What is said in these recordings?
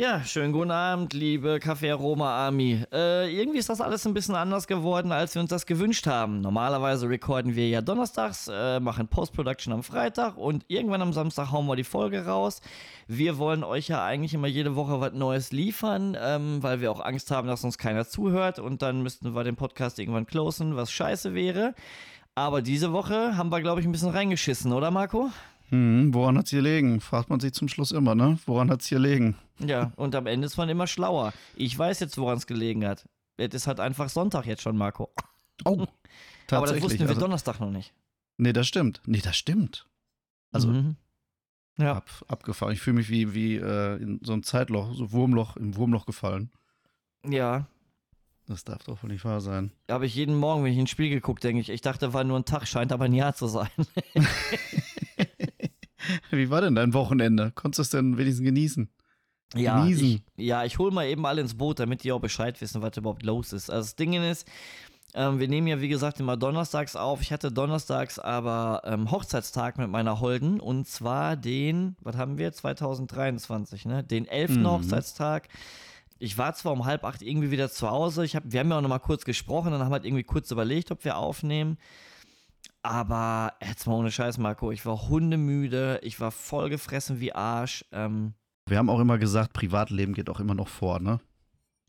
Ja, schönen guten Abend, liebe Café Aroma Army. Äh, irgendwie ist das alles ein bisschen anders geworden, als wir uns das gewünscht haben. Normalerweise recorden wir ja donnerstags, äh, machen Post-Production am Freitag und irgendwann am Samstag hauen wir die Folge raus. Wir wollen euch ja eigentlich immer jede Woche was Neues liefern, ähm, weil wir auch Angst haben, dass uns keiner zuhört und dann müssten wir den Podcast irgendwann closen, was scheiße wäre. Aber diese Woche haben wir, glaube ich, ein bisschen reingeschissen, oder Marco? Hm, woran hat's hier liegen? Fragt man sich zum Schluss immer, ne? Woran hat's hier liegen? Ja, und am Ende ist man immer schlauer. Ich weiß jetzt, woran es gelegen hat. Es ist halt einfach Sonntag jetzt schon, Marco. Oh. Aber das wussten wir also, Donnerstag noch nicht. Nee, das stimmt. Nee, das stimmt. Also Mhm. Ja. ab, abgefahren. Ich fühle mich wie, wie äh, in so ein Zeitloch, so Wurmloch, im Wurmloch gefallen. Ja. Das darf doch wohl nicht wahr sein. Habe ich jeden Morgen, wenn ich ins Spiel geguckt, denke ich, ich dachte, war nur ein Tag, scheint aber ein Jahr zu sein. Wie war denn dein Wochenende? Konntest du es denn wenigstens genießen? Ja, Genießen. ich, ja, ich hole mal eben alle ins Boot, damit die auch Bescheid wissen, was überhaupt los ist. Also das Ding ist, ähm, wir nehmen ja wie gesagt immer donnerstags auf. Ich hatte donnerstags aber ähm, Hochzeitstag mit meiner Holden und zwar den, was haben wir, 2023, ne? Den 11. Mhm. Hochzeitstag. Ich war zwar um halb acht irgendwie wieder zu Hause. Ich hab, wir haben ja auch noch mal kurz gesprochen, dann haben wir halt irgendwie kurz überlegt, ob wir aufnehmen. Aber jetzt mal ohne Scheiß, Marco, ich war hundemüde, ich war vollgefressen wie Arsch. Ähm, Wir haben auch immer gesagt, Privatleben geht auch immer noch vor, ne?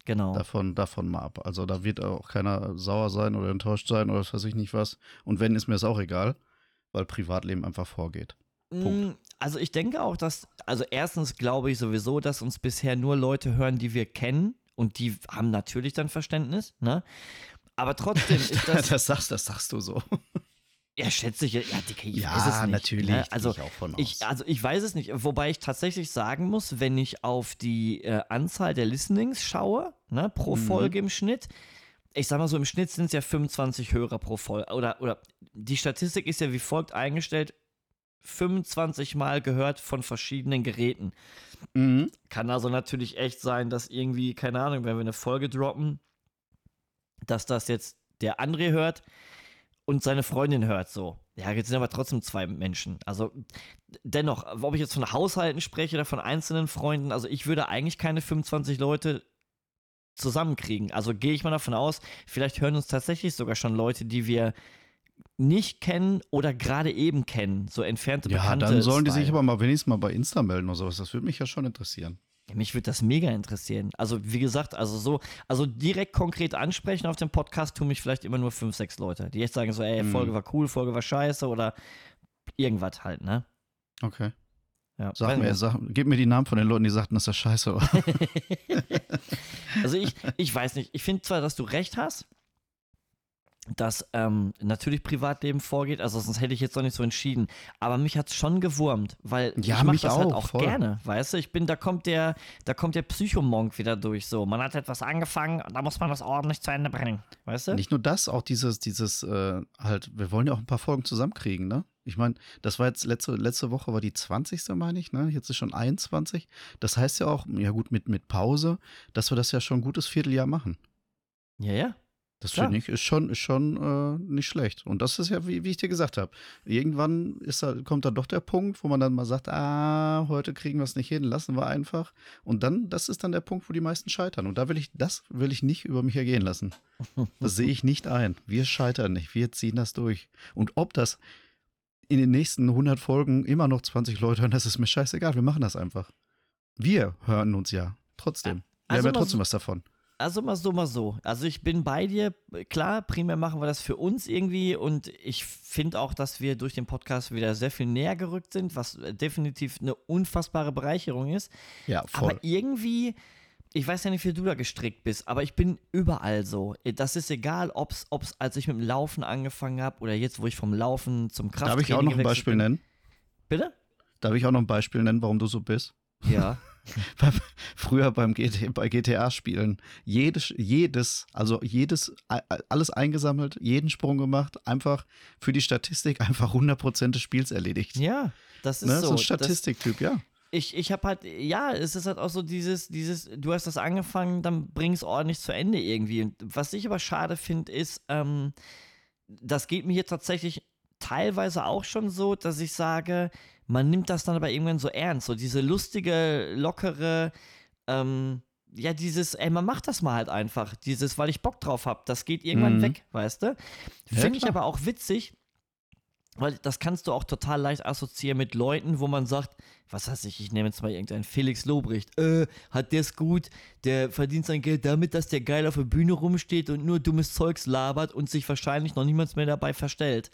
genau. Davon, davon mal ab. Also da wird auch keiner sauer sein oder enttäuscht sein oder was weiß ich nicht was. Und wenn, ist mir es auch egal, weil Privatleben einfach vorgeht. Punkt. Mm, Also ich denke auch, dass, also erstens glaube ich sowieso, dass uns bisher nur Leute hören, die wir kennen und die haben natürlich dann Verständnis, ne? Aber trotzdem ist das, das, sagst, das sagst du so. Ja schätze ich, ja, Dicke, ich Ja, weiß es nicht. natürlich, Ne? Also ich auch von ich, aus. also ich weiß es nicht, wobei ich tatsächlich sagen muss, wenn ich auf die äh, Anzahl der Listenings schaue, ne, pro Mhm. Folge im Schnitt, ich sag mal so, im Schnitt sind es ja 25 Hörer pro Folge. Oder, oder die Statistik ist ja wie folgt eingestellt: 25 Mal gehört von verschiedenen Geräten. Mhm. Kann also natürlich echt sein, dass irgendwie, keine Ahnung, wenn wir eine Folge droppen, dass das jetzt der André hört und seine Freundin hört so. Ja, jetzt sind aber trotzdem zwei Menschen. Also dennoch, ob ich jetzt von Haushalten spreche oder von einzelnen Freunden, also ich würde eigentlich keine 25 Leute zusammenkriegen. Also gehe ich mal davon aus, vielleicht hören uns tatsächlich sogar schon Leute, die wir nicht kennen oder gerade eben kennen, so entfernte Ja, Bekannte. dann sollen die sich aber mal wenigstens mal bei Insta melden oder sowas. Das würde mich ja schon interessieren. Mich würde das mega interessieren. Also, wie gesagt, also so, also direkt konkret ansprechen auf dem Podcast tun mich vielleicht immer nur fünf, sechs Leute, die jetzt sagen so, ey, Mhm. Folge war cool, Folge war scheiße oder irgendwas halt, ne? Okay. Ja, Sag mir, sag, gib mir die Namen von den Leuten, die sagten, dass das scheiße war. Also ich, ich weiß nicht, ich finde zwar, dass du recht hast, dass ähm, natürlich Privatleben vorgeht, also sonst hätte ich jetzt noch nicht so entschieden, aber mich hat es schon gewurmt, weil Ja, ich mache das halt auch, auch voll. gerne, weißt du, ich bin, da kommt der, da kommt der Psychomonk wieder durch, so, man hat etwas angefangen, da muss man das ordentlich zu Ende bringen, weißt du? Nicht nur das, auch dieses, dieses, äh, halt, wir wollen ja auch ein paar Folgen zusammenkriegen, ne? Ich meine, das war jetzt letzte, letzte Woche war die 20. meine ich, ne? Jetzt ist schon 21. Das heißt ja auch, ja gut, mit, mit Pause, dass wir das ja schon ein gutes Vierteljahr machen. Ja, ja. Das finde ich, ist schon, ist schon äh, nicht schlecht. Und das ist ja, wie, wie ich dir gesagt habe, irgendwann ist da, kommt dann doch der Punkt, wo man dann mal sagt, ah, heute kriegen wir es nicht hin, lassen wir einfach. Und dann, das ist dann der Punkt, wo die meisten scheitern. Und da will ich, das will ich nicht über mich ergehen lassen. Das sehe ich nicht ein. Wir scheitern nicht, wir ziehen das durch. Und ob das in den nächsten 100 Folgen immer noch 20 Leute hören, das ist mir scheißegal, wir machen das einfach. Wir hören uns ja trotzdem. Wir Also haben ja trotzdem was davon. Also mal so, mal so. Also ich bin bei dir. Klar, primär machen wir das für uns irgendwie und ich finde auch, dass wir durch den Podcast wieder sehr viel näher gerückt sind, was äh, definitiv eine unfassbare Bereicherung ist. Ja, voll. Aber irgendwie, ich weiß ja nicht, wie du da gestrickt bist, aber ich bin überall so. Das ist egal, ob es, als ich mit dem Laufen angefangen habe oder jetzt, wo ich vom Laufen zum Krafttraining Darf ich auch noch ein Beispiel bin. nennen? Bitte? Darf ich auch noch ein Beispiel nennen, warum du so bist? Ja. Beim- Früher beim GT, bei GTA-Spielen, jedes, jedes, also jedes, alles eingesammelt, jeden Sprung gemacht, einfach für die Statistik einfach 100% des Spiels erledigt. ja, das ist ne? so. so ein Das- Statistiktyp, ja. Ich, ich habe halt, ja, es ist halt auch so dieses, dieses, du hast das angefangen, dann bring es ordentlich zu Ende irgendwie. Und was ich aber schade finde, ist, ähm, das geht mir hier tatsächlich teilweise auch schon so, dass ich sage, man nimmt das dann aber irgendwann so ernst. So diese lustige, lockere, ähm, ja, dieses, ey, man macht das mal halt einfach. Dieses, weil ich Bock drauf hab, das geht irgendwann Mhm. weg, weißt du? Finde ich aber auch witzig, weil das kannst du auch total leicht assoziieren mit Leuten, wo man sagt, was weiß ich, ich nehme jetzt mal irgendeinen Felix Lobrecht, äh, hat der's gut, der verdient sein Geld damit, dass der geil auf der Bühne rumsteht und nur dummes Zeugs labert und sich wahrscheinlich noch niemand mehr dabei verstellt.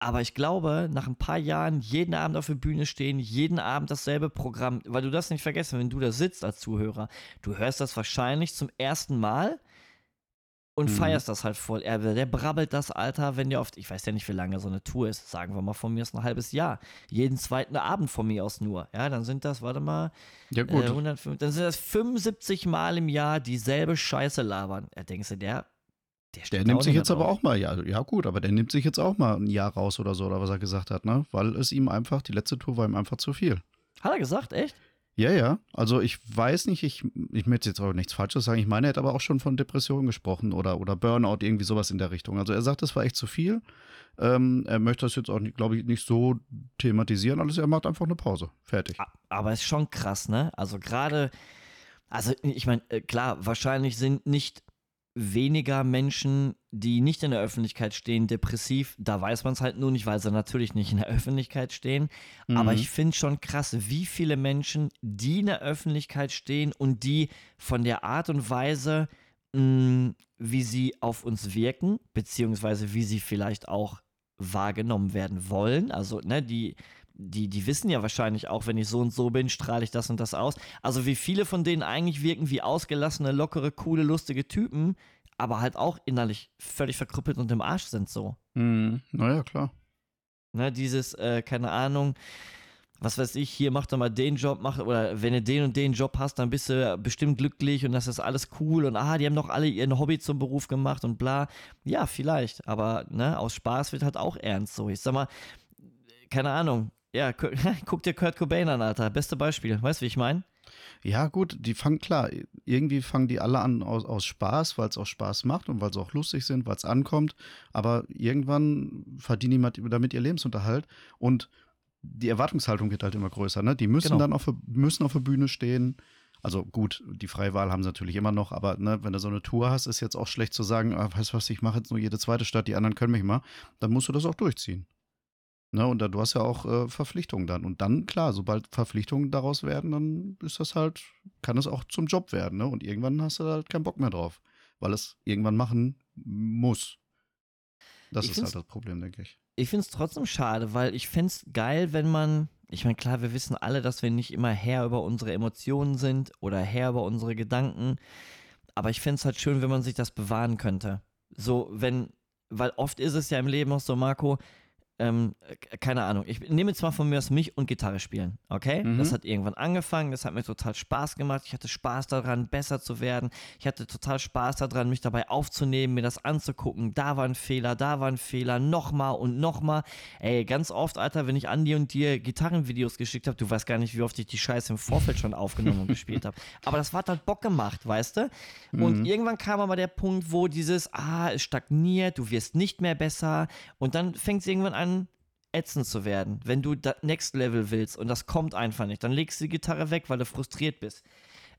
Aber ich glaube, nach ein paar Jahren jeden Abend auf der Bühne stehen, jeden Abend dasselbe Programm, weil du das nicht vergessen, wenn du da sitzt als Zuhörer, du hörst das wahrscheinlich zum ersten Mal und Mhm. feierst das halt voll. Er, der brabbelt das, Alter, wenn der oft, ich weiß ja nicht, wie lange so eine Tour ist, sagen wir mal von mir ist ein halbes Jahr. Jeden zweiten Abend von mir aus nur. Ja, dann sind das, warte mal, Ja, gut. äh, 105, dann sind das 75 Mal im Jahr dieselbe Scheiße labern. Ja, denkst du, der, der, Der nimmt sich jetzt mehr aber drauf. auch mal, ja, ja gut, aber der nimmt sich jetzt auch mal ein Jahr raus oder so, oder was er gesagt hat, ne? Weil es ihm einfach, die letzte Tour war ihm einfach zu viel. Hat er gesagt, echt? Ja, ja. Also ich weiß nicht, ich, ich möchte jetzt auch nichts Falsches sagen. Ich meine, er hat aber auch schon von Depressionen gesprochen oder, oder Burnout, irgendwie sowas in der Richtung. Also er sagt, das war echt zu viel. Ähm, er möchte das jetzt auch, glaube ich, nicht so thematisieren. Alles, er macht einfach eine Pause. Fertig. Aber ist schon krass, ne? Also gerade, also ich meine, äh, klar, wahrscheinlich sind nicht weniger Menschen, die nicht in der Öffentlichkeit stehen, depressiv. Da weiß man es halt nur nicht, weil sie natürlich nicht in der Öffentlichkeit stehen. Aber Mhm. ich finde schon krass, wie viele Menschen, die in der Öffentlichkeit stehen und die von der Art und Weise, mh, wie sie auf uns wirken, beziehungsweise wie sie vielleicht auch wahrgenommen werden wollen. Also, ne, die, die, die wissen ja wahrscheinlich auch, wenn ich so und so bin, strahle ich das und das aus. Also, wie viele von denen eigentlich wirken wie ausgelassene, lockere, coole, lustige Typen, aber halt auch innerlich völlig verkrüppelt und im Arsch sind so. Mhm. Naja, klar. Ne, dieses, äh, keine Ahnung, was weiß ich, hier mach doch mal den Job, mach, oder wenn du den und den Job hast, dann bist du bestimmt glücklich und das ist alles cool und ah, die haben doch alle ihren Hobby zum Beruf gemacht und bla. Ja, vielleicht, aber ne, aus Spaß wird halt auch ernst so. Ich sag mal, keine Ahnung, ja, gu- guck dir Kurt Cobain an, Alter, beste Beispiel, weißt du, wie ich meine? Ja, gut, die fangen klar, irgendwie fangen die alle an aus, aus Spaß, weil es auch Spaß macht und weil sie auch lustig sind, weil es ankommt. Aber irgendwann verdienen die mit- damit ihr Lebensunterhalt und die Erwartungshaltung wird halt immer größer. Ne? Die müssen Genau. dann auf, der- müssen auf der Bühne stehen. Also gut, die freie Wahl haben sie natürlich immer noch, aber ne, wenn du so eine Tour hast, ist jetzt auch schlecht zu sagen, ah, weißt du was, ich mache jetzt nur jede zweite Stadt, die anderen können mich mal. Dann musst du das auch durchziehen. Ne, und da, du hast ja auch äh, Verpflichtungen dann. Und dann, klar, sobald Verpflichtungen daraus werden, dann ist das halt, kann es auch zum Job werden. Ne? Und irgendwann hast du da halt keinen Bock mehr drauf, weil es irgendwann machen muss. Das Ich ist halt das Problem, denke ich. Ich finde es trotzdem schade, weil ich fände es geil, wenn man, ich meine, klar, wir wissen alle, dass wir nicht immer Herr über unsere Emotionen sind oder Herr über unsere Gedanken, aber ich fände es halt schön, wenn man sich das bewahren könnte. So, wenn, weil oft ist es ja im Leben auch so, Marco, ähm, äh, keine Ahnung, ich nehme jetzt mal von mir aus mich und Gitarre spielen, okay? Mhm. Das hat irgendwann angefangen, das hat mir total Spaß gemacht, ich hatte Spaß daran, besser zu werden, ich hatte total Spaß daran, mich dabei aufzunehmen, mir das anzugucken, da war ein Fehler, da war ein Fehler, nochmal und nochmal. Ey, ganz oft, Alter, wenn ich Andi und dir Gitarrenvideos geschickt habe, du weißt gar nicht, wie oft ich die Scheiße im Vorfeld schon aufgenommen und gespielt habe. Aber das hat halt Bock gemacht, weißt du? Und Mhm. irgendwann kam aber der Punkt, wo dieses, ah, es stagniert, du wirst nicht mehr besser und dann fängt es irgendwann an, ätzend zu werden, wenn du das Next Level willst und das kommt einfach nicht. Dann legst du die Gitarre weg, weil du frustriert bist.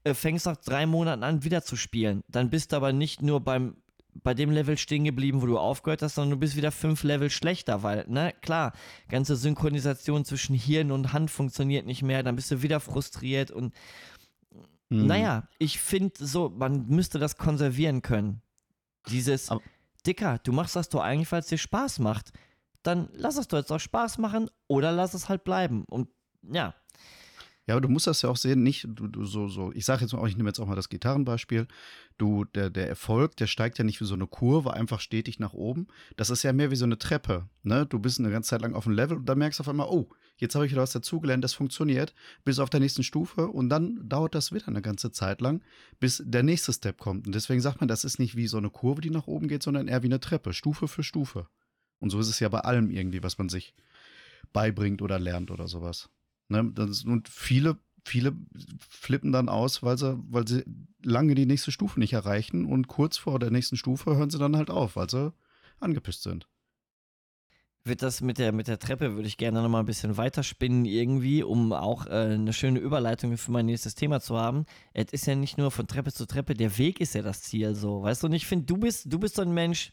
Äh, fängst nach drei Monaten an, wieder zu spielen. Dann bist du aber nicht nur beim bei dem Level stehen geblieben, wo du aufgehört hast, sondern du bist wieder fünf Level schlechter, weil, ne, klar, ganze Synchronisation zwischen Hirn und Hand funktioniert nicht mehr, dann bist du wieder frustriert und Mhm. naja, ich finde so, man müsste das konservieren können. Dieses, Aber- Dicker, du machst das doch eigentlich, weil es dir Spaß macht. Dann lass es doch jetzt auch Spaß machen oder lass es halt bleiben. Und ja, Ja, aber du musst das ja auch sehen, nicht du, du so, so, ich sage jetzt mal, ich nehme jetzt auch mal das Gitarrenbeispiel. Du, der, der Erfolg, der steigt ja nicht wie so eine Kurve, einfach stetig nach oben. Das ist ja mehr wie so eine Treppe. Ne? Du bist eine ganze Zeit lang auf dem Level und dann merkst du auf einmal, oh, jetzt habe ich wieder was dazugelernt, das funktioniert, bis auf der nächsten Stufe und dann dauert das wieder eine ganze Zeit lang, bis der nächste Step kommt. Und deswegen sagt man, das ist nicht wie so eine Kurve, die nach oben geht, sondern eher wie eine Treppe, Stufe für Stufe. Und so ist es ja bei allem irgendwie, was man sich beibringt oder lernt oder sowas. Ne, und viele, viele flippen dann aus, weil sie, weil sie lange die nächste Stufe nicht erreichen und kurz vor der nächsten Stufe hören sie dann halt auf, weil sie angepisst sind. wird das mit der, mit der Treppe, würde ich gerne noch mal ein bisschen weiterspinnen irgendwie, um auch äh, eine schöne Überleitung für mein nächstes Thema zu haben. Es ist ja nicht nur von Treppe zu Treppe, der Weg ist ja das Ziel so, weißt du? Und ich finde, du bist, du bist so ein Mensch,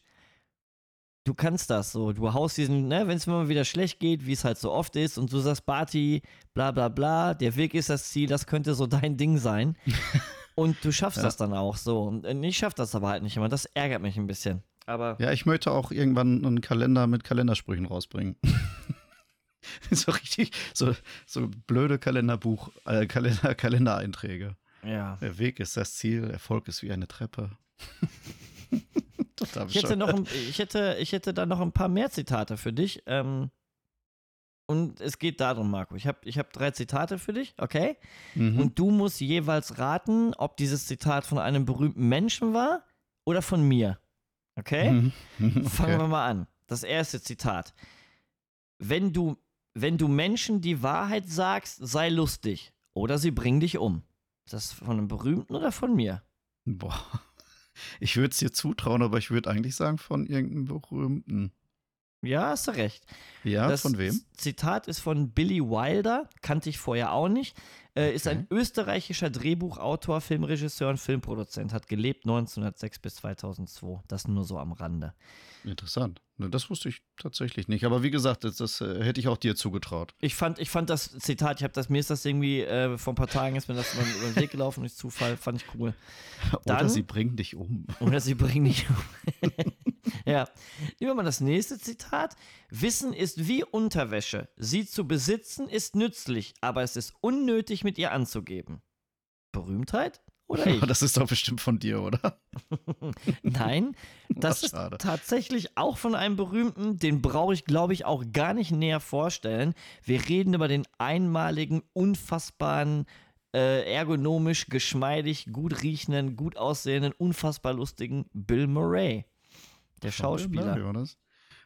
du kannst das so. Du haust diesen, ne, wenn es mir mal wieder schlecht geht, wie es halt so oft ist, und du sagst, Barty, bla bla bla, der Weg ist das Ziel, das könnte so dein Ding sein. und du schaffst Ja. das dann auch so. Und ich schaff das aber halt nicht immer. Das ärgert mich ein bisschen. Aber Ja, ich möchte auch irgendwann einen Kalender mit Kalendersprüchen rausbringen. so richtig, so, so blöde Kalenderbuch, äh, Kalender, Kalendereinträge. ja. Der Weg ist das Ziel, Erfolg ist wie eine Treppe. Total Ich hätte, noch ein, ich, hätte, ich hätte da noch ein paar mehr Zitate für dich. Ähm, und es geht darum, Marco. Ich habe ich hab drei Zitate für dich, okay? Mhm. Und du musst jeweils raten, ob dieses Zitat von einem berühmten Menschen war oder von mir. Okay? Mhm. Mhm. Fangen Okay. wir mal an. Das erste Zitat. Wenn du, wenn du Menschen die Wahrheit sagst, sei lustig. Oder sie bringen dich um. Ist das von einem Berühmten oder von mir? Boah. Ich würde es dir zutrauen, aber ich würde eigentlich sagen von irgendeinem berühmten. Ja, hast du recht. Ja, das von wem? Zitat ist von Billy Wilder, kannte ich vorher auch nicht. Äh, Ist ein österreichischer Drehbuchautor, Filmregisseur und Filmproduzent. Hat gelebt 1906 bis 2002. Das nur so am Rande. Interessant. Das wusste ich tatsächlich nicht. Aber wie gesagt, das, das äh, hätte ich auch dir zugetraut. Ich fand, ich fand das Zitat, ich habe das, mir ist das irgendwie äh, vor ein paar Tagen ist mir das über, den Weg gelaufen durch Zufall, fand ich cool. Oder Dann- sie bringen dich um. Oder sie bringen dich um. ja. Nehmen wir mal das nächste Zitat. Wissen ist wie Unterwäsche. Sie zu besitzen ist nützlich, aber es ist unnötig, mit ihr anzugeben. Berühmtheit? Oder ich? Das ist doch bestimmt von dir, oder? Nein, das ist schade. tatsächlich auch von einem berühmten, den brauche ich, glaube ich, auch gar nicht näher vorstellen. Wir reden über den einmaligen, unfassbaren, äh, ergonomisch, geschmeidig, gut riechenden, gut aussehenden, unfassbar lustigen Bill Murray. Der Schauspieler. Murray war das?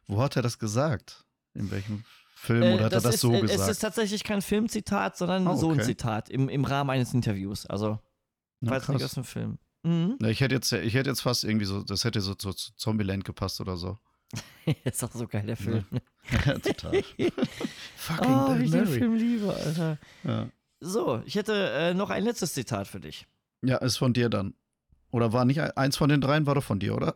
Wo hat er das gesagt? In welchem Film? Äh, Oder hat er das ist, so äh, gesagt? Es ist tatsächlich kein Filmzitat, sondern Ah, so ein okay. Zitat im, im Rahmen eines Interviews. Also, Na, weiß nicht aus dem Film. Mhm. Na, ich hätte jetzt, ich hätte jetzt fast irgendwie so, das hätte so, so zu Zombieland gepasst oder so. ist auch so geil, der Film. Ja, total. Fucking oh, Bill ich den. Film liebe, Alter. Ja. So, ich hätte äh, noch ein letztes Zitat für dich. ja, ist von dir dann. Oder war nicht ein- eins von den dreien, war doch von dir, oder?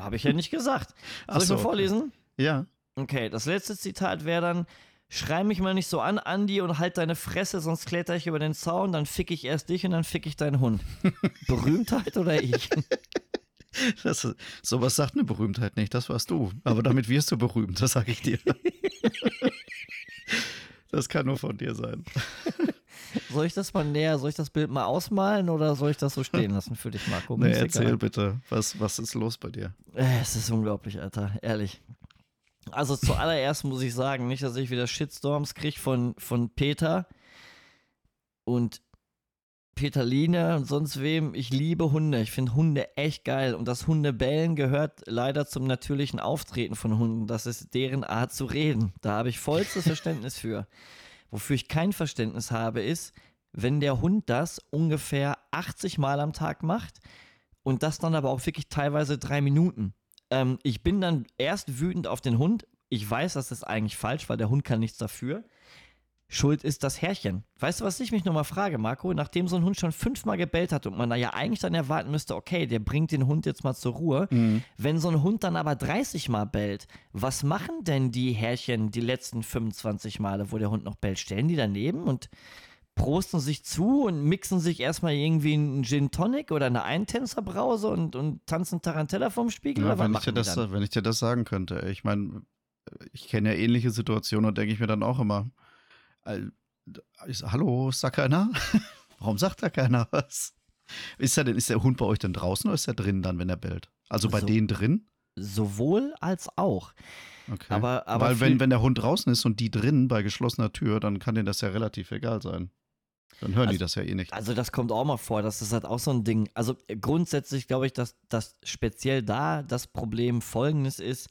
Habe ich ja nicht gesagt. Soll Ach ich so, mal okay. vorlesen? Ja. Okay, das letzte Zitat wäre dann: Schrei mich mal nicht so an, Andi, und halt deine Fresse, sonst kletter ich über den Zaun, dann fick ich erst dich und dann fick ich deinen Hund. Berühmtheit oder ich? Das, sowas sagt eine Berühmtheit nicht, das warst du. Aber damit wirst du berühmt, das sage ich dir. Das kann nur von dir sein. Soll ich das mal näher, soll ich das Bild mal ausmalen oder soll ich das so stehen lassen für dich, Marco? Nee, erzähl bitte, was, was ist los bei dir? Äh, Es ist unglaublich, Alter, ehrlich. Also zuallererst muss ich sagen, nicht, dass ich wieder Shitstorms kriege von, von Peter und Peterline und sonst wem. Ich liebe Hunde. Ich finde Hunde echt geil. Und das Hundebellen gehört leider zum natürlichen Auftreten von Hunden. Das ist deren Art zu reden. Da habe ich vollstes Verständnis für. Wofür ich kein Verständnis habe, ist, wenn der Hund das ungefähr 80 Mal am Tag macht und das dann aber auch wirklich teilweise drei Minuten. Ähm, ich bin dann erst wütend auf den Hund. Ich weiß, das ist eigentlich falsch, weil der Hund kann nichts dafür. Schuld ist das Herrchen. Weißt du, was ich mich nochmal frage, Marco? Nachdem so ein Hund schon fünfmal gebellt hat und man da ja eigentlich dann erwarten müsste, okay, der bringt den Hund jetzt mal zur Ruhe. Wenn so ein Hund dann aber 30 Mal bellt, was machen denn die Herrchen die letzten 25 Male, wo der Hund noch bellt? Stellen die daneben und prosten sich zu und mixen sich erstmal irgendwie einen Gin Tonic oder eine Eintänzerbrause und, und tanzen Tarantella vom Spiegel? Ja, wenn, ich dir das, dann? wenn ich dir das sagen könnte. Ich meine, ich kenne ja ähnliche Situationen und denke ich mir dann auch immer, hallo, ist da keiner? Warum sagt da keiner was? Ist, denn, ist der Hund bei euch denn draußen oder ist er drin dann, wenn er bellt? Also bei So. denen drin? Sowohl als auch. Okay. Aber- aber Weil wenn, wenn der Hund draußen ist und die drin bei geschlossener Tür, dann kann denen das ja relativ egal sein. Dann hören die Also- das ja eh nicht. Also das kommt auch mal vor, das ist halt auch so ein Ding. Also äh, grundsätzlich glaube ich, dass das speziell da das Problem folgendes ist.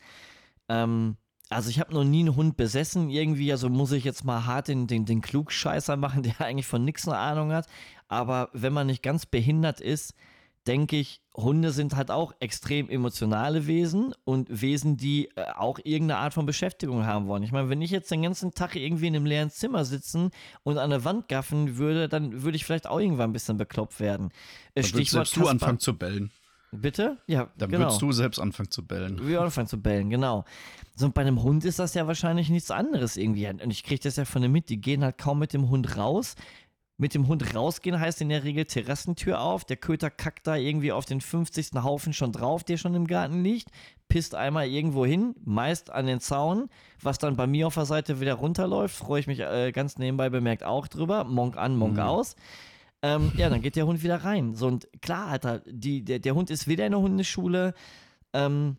Ähm, also ich habe noch nie einen Hund besessen irgendwie, also muss ich jetzt mal hart den, den, den Klugscheißer machen, der eigentlich von nichts eine Ahnung hat. Aber wenn man nicht ganz behindert ist, denke ich, Hunde sind halt auch extrem emotionale Wesen und Wesen, die äh, auch irgendeine Art von Beschäftigung haben wollen. Ich meine, wenn ich jetzt den ganzen Tag irgendwie in einem leeren Zimmer sitzen und an der Wand gaffen würde, dann würde ich vielleicht auch irgendwann ein bisschen bekloppt werden. Äh, dann würdest selbst du anfangen zu bellen. Bitte? Ja, Dann genau. würdest du selbst anfangen zu bellen. Wir anfangen zu bellen, genau. So, und bei einem Hund ist das ja wahrscheinlich nichts anderes irgendwie. Und ich kriege das ja von dem mit, die gehen halt kaum mit dem Hund raus, mit dem Hund rausgehen heißt in der Regel Terrassentür auf. Der Köter kackt da irgendwie auf den 50. Haufen schon drauf, der schon im Garten liegt. Pisst einmal irgendwo hin, meist an den Zaun, was dann bei mir auf der Seite wieder runterläuft. Freue ich mich äh, ganz nebenbei bemerkt auch drüber. Monk an, Monk mhm. aus. Ähm, ja, dann geht der Hund wieder rein. So, und klar, Alter, die, der, der Hund ist wieder in der Hundeschule. Ähm,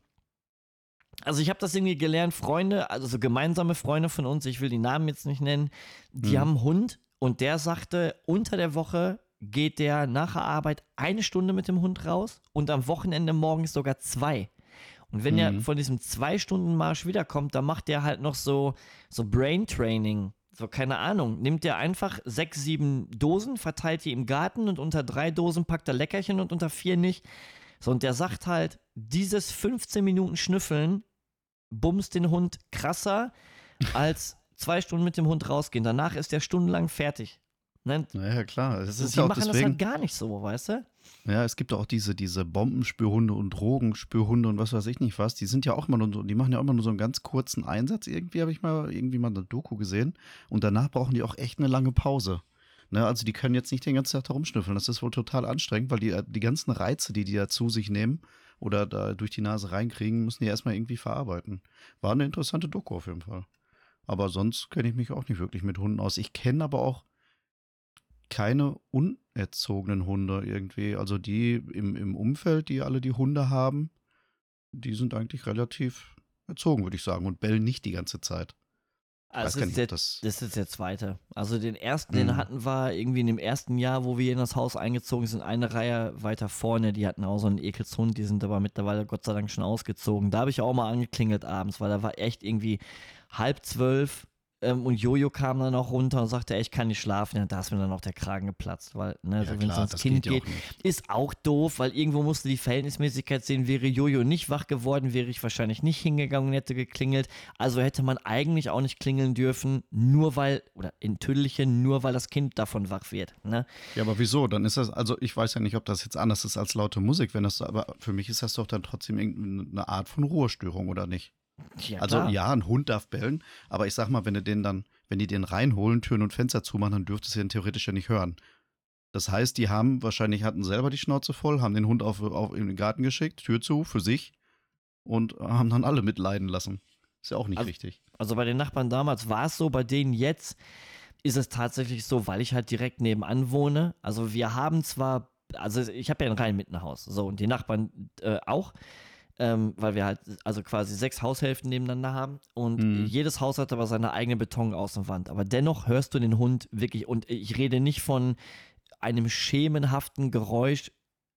also ich habe das irgendwie gelernt, Freunde, also so gemeinsame Freunde von uns, ich will die Namen jetzt nicht nennen, die mhm. haben einen Hund und der sagte, unter der Woche geht der nach der Arbeit eine Stunde mit dem Hund raus und am Wochenende morgens sogar zwei. Und wenn mhm. er von diesem zwei Stunden Marsch wiederkommt, dann macht der halt noch so, so Brain Training. So, keine Ahnung. Nimmt der einfach sechs, sieben Dosen, verteilt die im Garten und unter drei Dosen packt er Leckerchen und unter vier nicht. So, und der sagt halt, dieses 15 Minuten Schnüffeln bumst den Hund krasser als zwei Stunden mit dem Hund rausgehen. Danach ist der stundenlang fertig. Nein, ja, klar. Das ist die ja machen deswegen, das halt gar nicht so, weißt du? Ja, es gibt auch diese, diese Bombenspürhunde und Drogenspürhunde und was weiß ich nicht was. Die sind ja auch immer nur so, die machen ja auch immer nur so einen ganz kurzen Einsatz. Irgendwie habe ich mal irgendwie mal eine Doku gesehen. Und danach brauchen die auch echt eine lange Pause. Ne, also die können jetzt nicht den ganzen Tag da rumschnüffeln. Das ist wohl total anstrengend, weil die, äh, die ganzen Reize, die die da zu sich nehmen oder da durch die Nase reinkriegen, müssen die erstmal irgendwie verarbeiten. War eine interessante Doku auf jeden Fall. Aber sonst kenne ich mich auch nicht wirklich mit Hunden aus. Ich kenne aber auch keine unerzogenen Hunde irgendwie. Also die im, im Umfeld, die alle die Hunde haben, die sind eigentlich relativ erzogen, würde ich sagen, und bellen nicht die ganze Zeit. Also das, ist der, das, das, ist der zweite. Also den ersten, den mhm. hatten wir irgendwie in dem ersten Jahr, wo wir in das Haus eingezogen sind, eine Reihe weiter vorne. Die hatten auch so einen Ekelshund, die sind aber mittlerweile Gott sei Dank schon ausgezogen. Da habe ich auch mal angeklingelt abends, weil da war echt irgendwie halb zwölf ähm, und Jojo kam dann auch runter und sagte, ey, ich kann nicht schlafen. Ja, da ist mir dann auch der Kragen geplatzt, weil, ne, ja, wenn es ins Kind geht, geht ist auch doof, weil irgendwo musste die Verhältnismäßigkeit sehen. Wäre Jojo nicht wach geworden, wäre ich wahrscheinlich nicht hingegangen und hätte geklingelt. Also hätte man eigentlich auch nicht klingeln dürfen, nur weil, oder in Tüdelchen, nur weil das Kind davon wach wird. Ne? Ja, aber wieso? Dann ist das, also ich weiß ja nicht, ob das jetzt anders ist als laute Musik, wenn das, aber für mich ist das doch dann trotzdem irgendeine Art von Ruhestörung, oder nicht? Ja, also klar. ja, ein Hund darf bellen, aber ich sag mal, wenn du den dann, wenn die den reinholen, Türen und Fenster zumachen, dann dürftest du den theoretisch ja nicht hören. Das heißt, die haben wahrscheinlich hatten selber die Schnauze voll, haben den Hund auf, auf in den Garten geschickt, Tür zu, für sich und haben dann alle mitleiden lassen. Ist ja auch nicht also, richtig. Also bei den Nachbarn damals war es so, bei denen jetzt ist es tatsächlich so, weil ich halt direkt nebenan wohne. Also wir haben zwar, also ich habe ja ein rein Mittenhaus, so und die Nachbarn äh, auch ähm, weil wir halt also quasi sechs Haushälften nebeneinander haben und mhm. jedes Haus hat aber seine eigene Betonaußenwand. Aber dennoch hörst du den Hund wirklich und ich rede nicht von einem schemenhaften Geräusch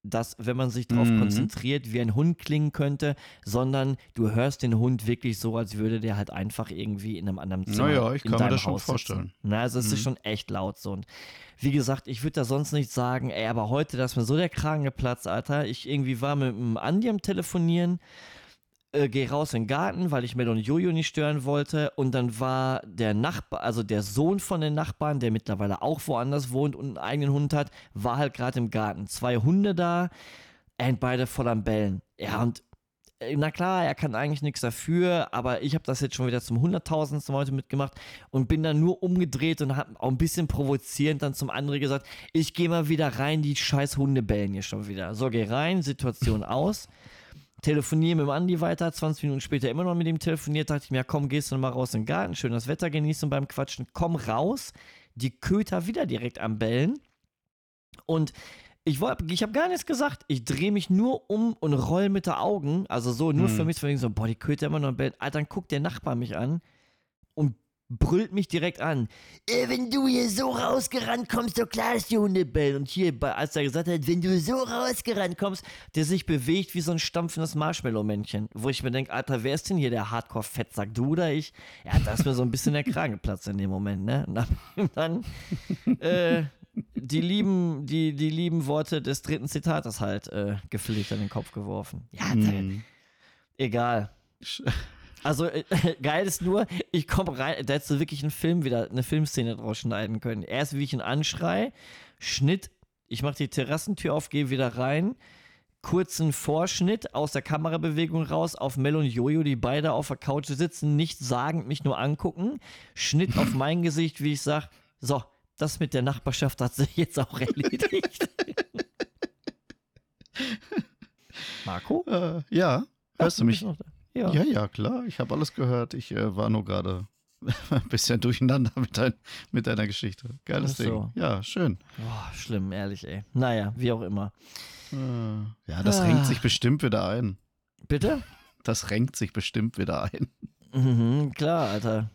dass, wenn man sich darauf mhm. konzentriert, wie ein Hund klingen könnte, sondern du hörst den Hund wirklich so, als würde der halt einfach irgendwie in einem anderen Zimmer Naja, ich kann mir das schon Haus vorstellen. Na, also es mhm. ist schon echt laut so. Und wie gesagt, ich würde da sonst nicht sagen, ey, aber heute, da ist mir so der Kragen geplatzt, Alter. Ich irgendwie war mit dem Andi am Telefonieren äh, gehe raus in den Garten, weil ich Mel und Jojo nicht stören wollte. Und dann war der Nachbar, also der Sohn von den Nachbarn, der mittlerweile auch woanders wohnt und einen eigenen Hund hat, war halt gerade im Garten. Zwei Hunde da und beide voll am Bellen. Ja, und äh, na klar, er kann eigentlich nichts dafür, aber ich habe das jetzt schon wieder zum hunderttausendsten Mal mitgemacht und bin dann nur umgedreht und habe auch ein bisschen provozierend dann zum anderen gesagt, ich gehe mal wieder rein, die scheiß Hunde bellen hier schon wieder. So, geh rein, Situation aus telefoniere mit dem Andi weiter, 20 Minuten später immer noch mit ihm telefoniert, dachte ich mir, ja, komm, gehst du mal raus in den Garten, schön das Wetter genießen beim Quatschen, komm raus, die Köter wieder direkt am Bellen und ich, ich habe gar nichts gesagt. Ich drehe mich nur um und roll mit den Augen. Also so, nur hm. für mich, so, boah, die Köter immer noch am Bellen. Alter, dann guckt der Nachbar mich an und brüllt mich direkt an. Äh, wenn du hier so rausgerannt kommst, so klar ist die Hunde bellen. Und hier, als er gesagt hat, wenn du so rausgerannt kommst, der sich bewegt wie so ein stampfendes Marshmallow-Männchen. Wo ich mir denke, Alter, wer ist denn hier der Hardcore-Fettsack? Du oder ich? Ja, da ist mir so ein bisschen der Kragen geplatzt in dem Moment, ne? Und dann, äh, die lieben, die, die lieben Worte des dritten Zitates halt äh, gepflegt an den Kopf geworfen. Ja, Hm. egal. Also äh, geil ist nur, ich komme rein, da hättest du wirklich einen Film wieder, eine Filmszene draus schneiden können. Erst wie ich ihn anschrei, Schnitt, ich mache die Terrassentür auf, gehe wieder rein, kurzen Vorschnitt aus der Kamerabewegung raus auf Mel und Jojo, die beide auf der Couch sitzen, nichts sagend, mich nur angucken, Schnitt auf mein Gesicht, wie ich sage, so, das mit der Nachbarschaft hat sich jetzt auch erledigt. Marco? Äh, ja, hörst du Ach, mich? bist noch da? Ja. Ja, ja, klar. Ich habe alles gehört. Ich äh, war nur gerade ein bisschen durcheinander mit, dein, mit deiner Geschichte. Geiles so. Ding. Ja, schön. Boah, schlimm, ehrlich, ey. Naja, wie auch immer. Äh, ja, das Ah. renkt sich bestimmt wieder ein. Bitte? Das renkt sich bestimmt wieder ein. Mhm, klar, Alter.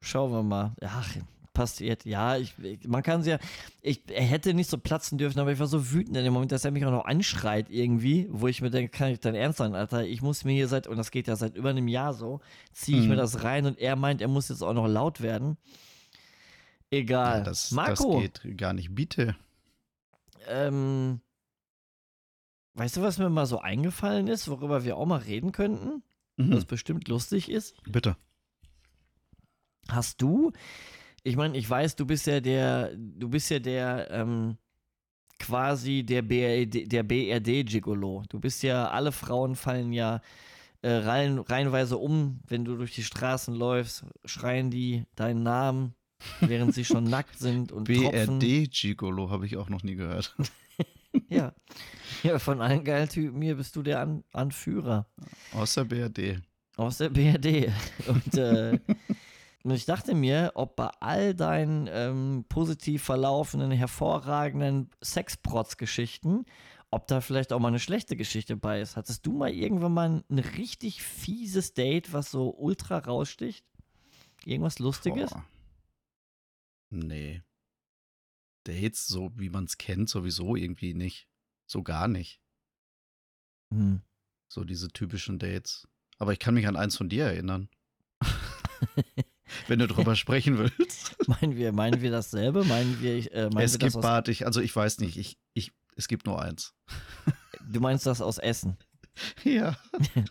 Schauen wir mal. Ach, passiert. Ja, ich, man kann sie ja. Ich, er hätte nicht so platzen dürfen, aber ich war so wütend in dem Moment, dass er mich auch noch anschreit irgendwie, wo ich mir denke, kann ich dein Ernst sein, Alter? Ich muss mir hier seit, und das geht ja seit über einem Jahr so, ziehe ich Mhm. mir das rein und er meint, er muss jetzt auch noch laut werden. Egal. Ja, das, Marco, das geht gar nicht. Bitte. ähm, weißt du, was mir mal so eingefallen ist, worüber wir auch mal reden könnten? Mhm. Was bestimmt lustig ist? Bitte. Hast du, ich meine, ich weiß, du bist ja der, du bist ja der, ähm, quasi der BRD, der BRD-Gigolo. Du bist ja, alle Frauen fallen ja äh, rein, reihenweise um, wenn du durch die Straßen läufst, schreien die deinen Namen, während sie schon nackt sind und. BRD Gigolo habe ich auch noch nie gehört. Ja. ja, von allen geilen Typen hier bist du der An Anführer. Aus der BRD. Aus der BRD. Und, äh, und ich dachte mir, ob bei all deinen ähm, positiv verlaufenden, hervorragenden Sexprotz-Geschichten, ob da vielleicht auch mal eine schlechte Geschichte bei ist. Hattest du mal irgendwann mal ein richtig fieses Date, was so ultra raussticht? Irgendwas Lustiges? Boah. Nee. Dates, so wie man es kennt, sowieso irgendwie nicht. So gar nicht. Hm. So diese typischen Dates. Aber ich kann mich an eins von dir erinnern. Wenn du drüber sprechen willst. Meinen wir, meinen wir dasselbe? Meinen wir, äh, meinen es wir gibt das Bart, ich, also ich weiß nicht, ich, ich, es gibt nur eins. du meinst das aus Essen? Ja.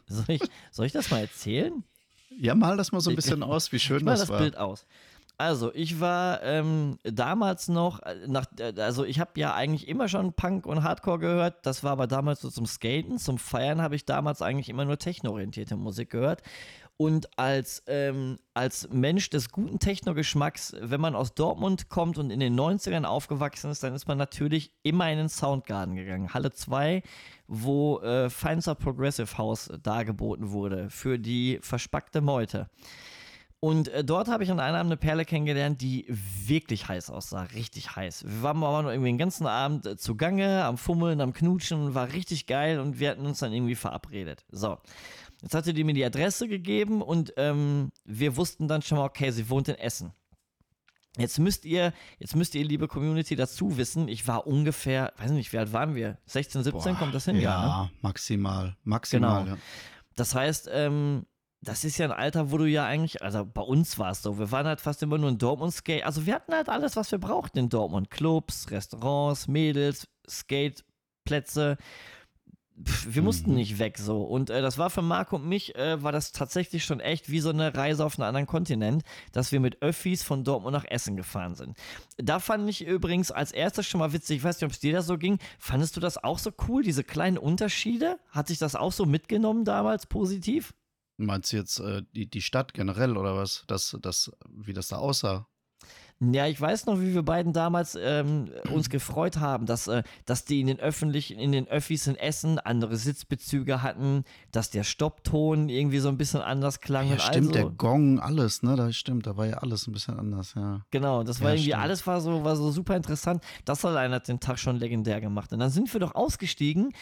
Soll ich, soll ich das mal erzählen? Ja, mal das mal so ein bisschen aus, wie schön Ich mal das, das war. Bild aus. Also, ich war ähm, damals noch, äh, nach, äh, also ich habe ja eigentlich immer schon Punk und Hardcore gehört. Das war aber damals so zum Skaten. Zum Feiern habe ich damals eigentlich immer nur technoorientierte Musik gehört. Und als, ähm, als Mensch des guten Techno-Geschmacks, wenn man aus Dortmund kommt und in den 90ern aufgewachsen ist, dann ist man natürlich immer in den Soundgarden gegangen. Halle 2, wo äh, feinster Progressive House dargeboten wurde für die verspackte Meute. Und äh, dort habe ich an einem Abend eine Perle kennengelernt, die wirklich heiß aussah, richtig heiß. Wir waren aber noch irgendwie den ganzen Abend äh, zugange, am Fummeln, am Knutschen, war richtig geil und wir hatten uns dann irgendwie verabredet. So, jetzt hatte die mir die Adresse gegeben und ähm, wir wussten dann schon mal, okay, sie wohnt in Essen. Jetzt müsst ihr, jetzt müsst ihr, liebe Community, dazu wissen, ich war ungefähr, weiß nicht, wie alt waren wir? 16, 17 Boah, kommt das hin? Ja, ne? maximal. Maximal. Genau. Ja. Das heißt, ähm, das ist ja ein Alter, wo du ja eigentlich, also bei uns war es so, wir waren halt fast immer nur in Dortmund Skate. Also wir hatten halt alles, was wir brauchten in Dortmund. Clubs, Restaurants, Mädels, Skateplätze. Pff, Wir mussten Mhm. nicht weg so. Und äh, das war für Marc und mich, äh, war das tatsächlich schon echt wie so eine Reise auf einen anderen Kontinent, dass wir mit Öffis von Dortmund nach Essen gefahren sind. Da fand ich übrigens als erstes schon mal witzig, ich weiß nicht, ob es dir da so ging, fandest du das auch so cool, diese kleinen Unterschiede? Hat sich das auch so mitgenommen damals positiv? Meinst du jetzt äh, die, die Stadt generell oder was? Das, das, wie das da aussah? Ja, ich weiß noch, wie wir beiden damals ähm, uns gefreut haben, dass, äh, dass die in den öffentlichen, in den Öffis in Essen andere Sitzbezüge hatten, dass der Stoppton irgendwie so ein bisschen anders klang Ja, stimmt, der also, Gong, alles, ne? Da stimmt, da war ja alles ein bisschen anders, ja. Genau, das war Ja, irgendwie stimmt. alles war so, war so super interessant. Das allein hat den Tag schon legendär gemacht. Und dann sind wir doch ausgestiegen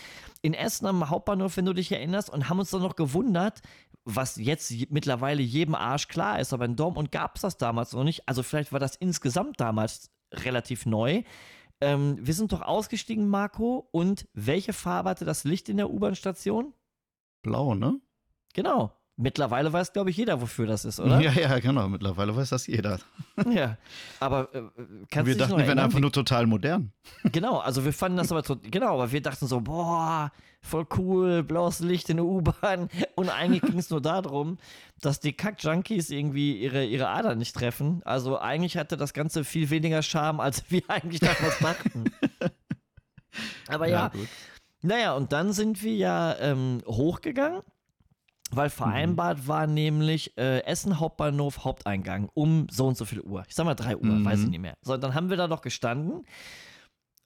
in Essen am Hauptbahnhof, wenn du dich erinnerst, und haben uns dann noch gewundert, was jetzt je- mittlerweile jedem Arsch klar ist, aber in Dortmund gab es das damals noch nicht. Also vielleicht war das insgesamt damals relativ neu. Ähm, wir sind doch ausgestiegen, Marco, und welche Farbe hatte das Licht in der U-Bahn-Station? Blau, ne? Genau. Mittlerweile weiß, glaube ich, jeder, wofür das ist, oder? Ja, ja, genau. Mittlerweile weiß das jeder. Ja. Aber äh, kannst wir dachten, wir wären einfach nur total modern. Genau, also wir fanden das aber tot, genau, aber wir dachten so, boah, voll cool, blaues Licht in der U-Bahn. Und eigentlich ging es nur darum, dass die Kack-Junkies irgendwie ihre, ihre Ader nicht treffen. Also eigentlich hatte das Ganze viel weniger Charme, als wir eigentlich damals dachten. aber ja, gut. naja, und dann sind wir ja ähm, hochgegangen. Weil vereinbart war nämlich äh, Essen Hauptbahnhof Haupteingang um so und so viel Uhr. Ich sag mal 3 Uhr, Mhm. weiß ich nicht mehr. So, dann haben wir da noch gestanden.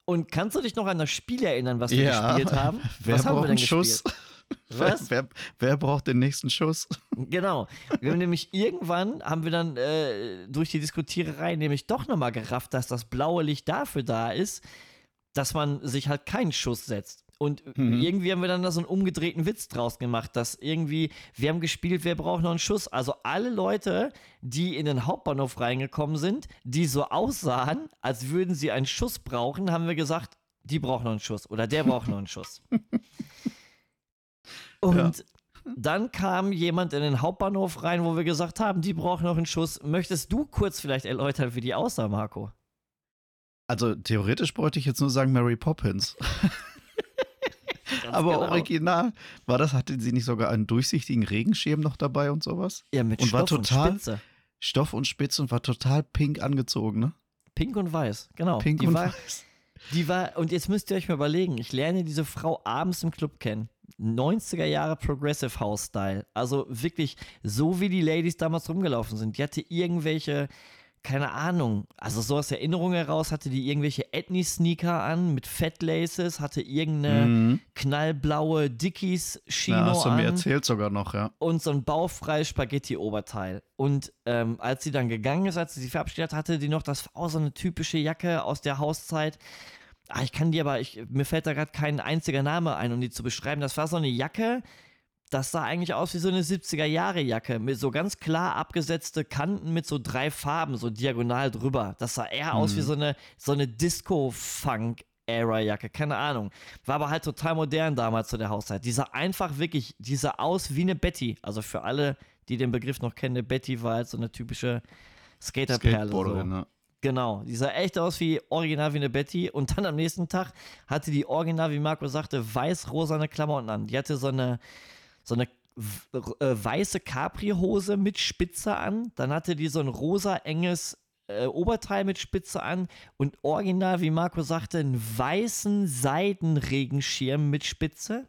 Und kannst du dich noch an das Spiel erinnern, was wir Ja. gespielt haben? Wer was haben wir braucht denn einen Schuss? gespielt? Was? Wer, wer, wer braucht den nächsten Schuss? Genau. Wir haben nämlich irgendwann haben wir dann äh, durch die Diskutiererei nämlich doch nochmal gerafft, dass das blaue Licht dafür da ist, dass man sich halt keinen Schuss setzt. Und Mhm. irgendwie haben wir dann da so einen umgedrehten Witz draus gemacht, dass irgendwie, wir haben gespielt, wer braucht noch einen Schuss? Also alle Leute, die in den Hauptbahnhof reingekommen sind, die so aussahen, als würden sie einen Schuss brauchen, haben wir gesagt, die brauchen noch einen Schuss oder der braucht noch einen Schuss. Und dann kam jemand in den Hauptbahnhof rein, wo wir gesagt haben, die brauchen noch einen Schuss. Möchtest du kurz vielleicht erläutern, wie die aussah, Marco? Also theoretisch bräuchte ich jetzt nur sagen Mary Poppins. Aber genau. original, war das, hatte sie nicht sogar einen durchsichtigen Regenschirm noch dabei und sowas? Ja, mit und war Stoff total- und Spitze. Stoff und Spitze und war total pink angezogen, ne? Pink und weiß, genau. Pink die und war, weiß. Die war, und jetzt müsst ihr euch mal überlegen, ich lerne diese Frau abends im Club kennen. 90er Jahre Progressive House Style. Also wirklich so wie die Ladies damals rumgelaufen sind. Die hatte irgendwelche, keine Ahnung, also so aus Erinnerung heraus hatte die irgendwelche Ethnie-Sneaker an mit Fatlaces, hatte irgendeine Mhm. knallblaue Dickies-Chino Ja, hast du an mir erzählt sogar noch, ja. und so ein bauchfreies Spaghetti-Oberteil. Und ähm, als sie dann gegangen ist, als sie sich verabschiedet hat, hatte die noch, das war auch so eine typische Jacke aus der Hauszeit. Ah, ich kann die aber, ich, mir fällt da gerade kein einziger Name ein, um die zu beschreiben. Das war so eine Jacke, das sah eigentlich aus wie so eine 70er-Jahre-Jacke, mit so ganz klar abgesetzte Kanten mit so drei Farben, so diagonal drüber. Das sah eher aus wie so eine, so eine Disco-Funk. Era-Jacke, keine Ahnung. War aber halt total modern damals zu der Hauszeit. Die sah einfach wirklich, die sah aus wie eine Betty. Also für alle, die den Begriff noch kennen, eine Betty war halt so eine typische Skaterperle. So. Ne? Genau, die sah echt aus wie original wie eine Betty. Und dann am nächsten Tag hatte die original, wie Marco sagte, weiß-rosane Klamotten an. Die hatte so eine, so eine äh, weiße Capri-Hose mit Spitze an. Dann hatte die so ein rosa enges äh, Oberteil mit Spitze an und original, wie Marco sagte, einen weißen Seidenregenschirm mit Spitze.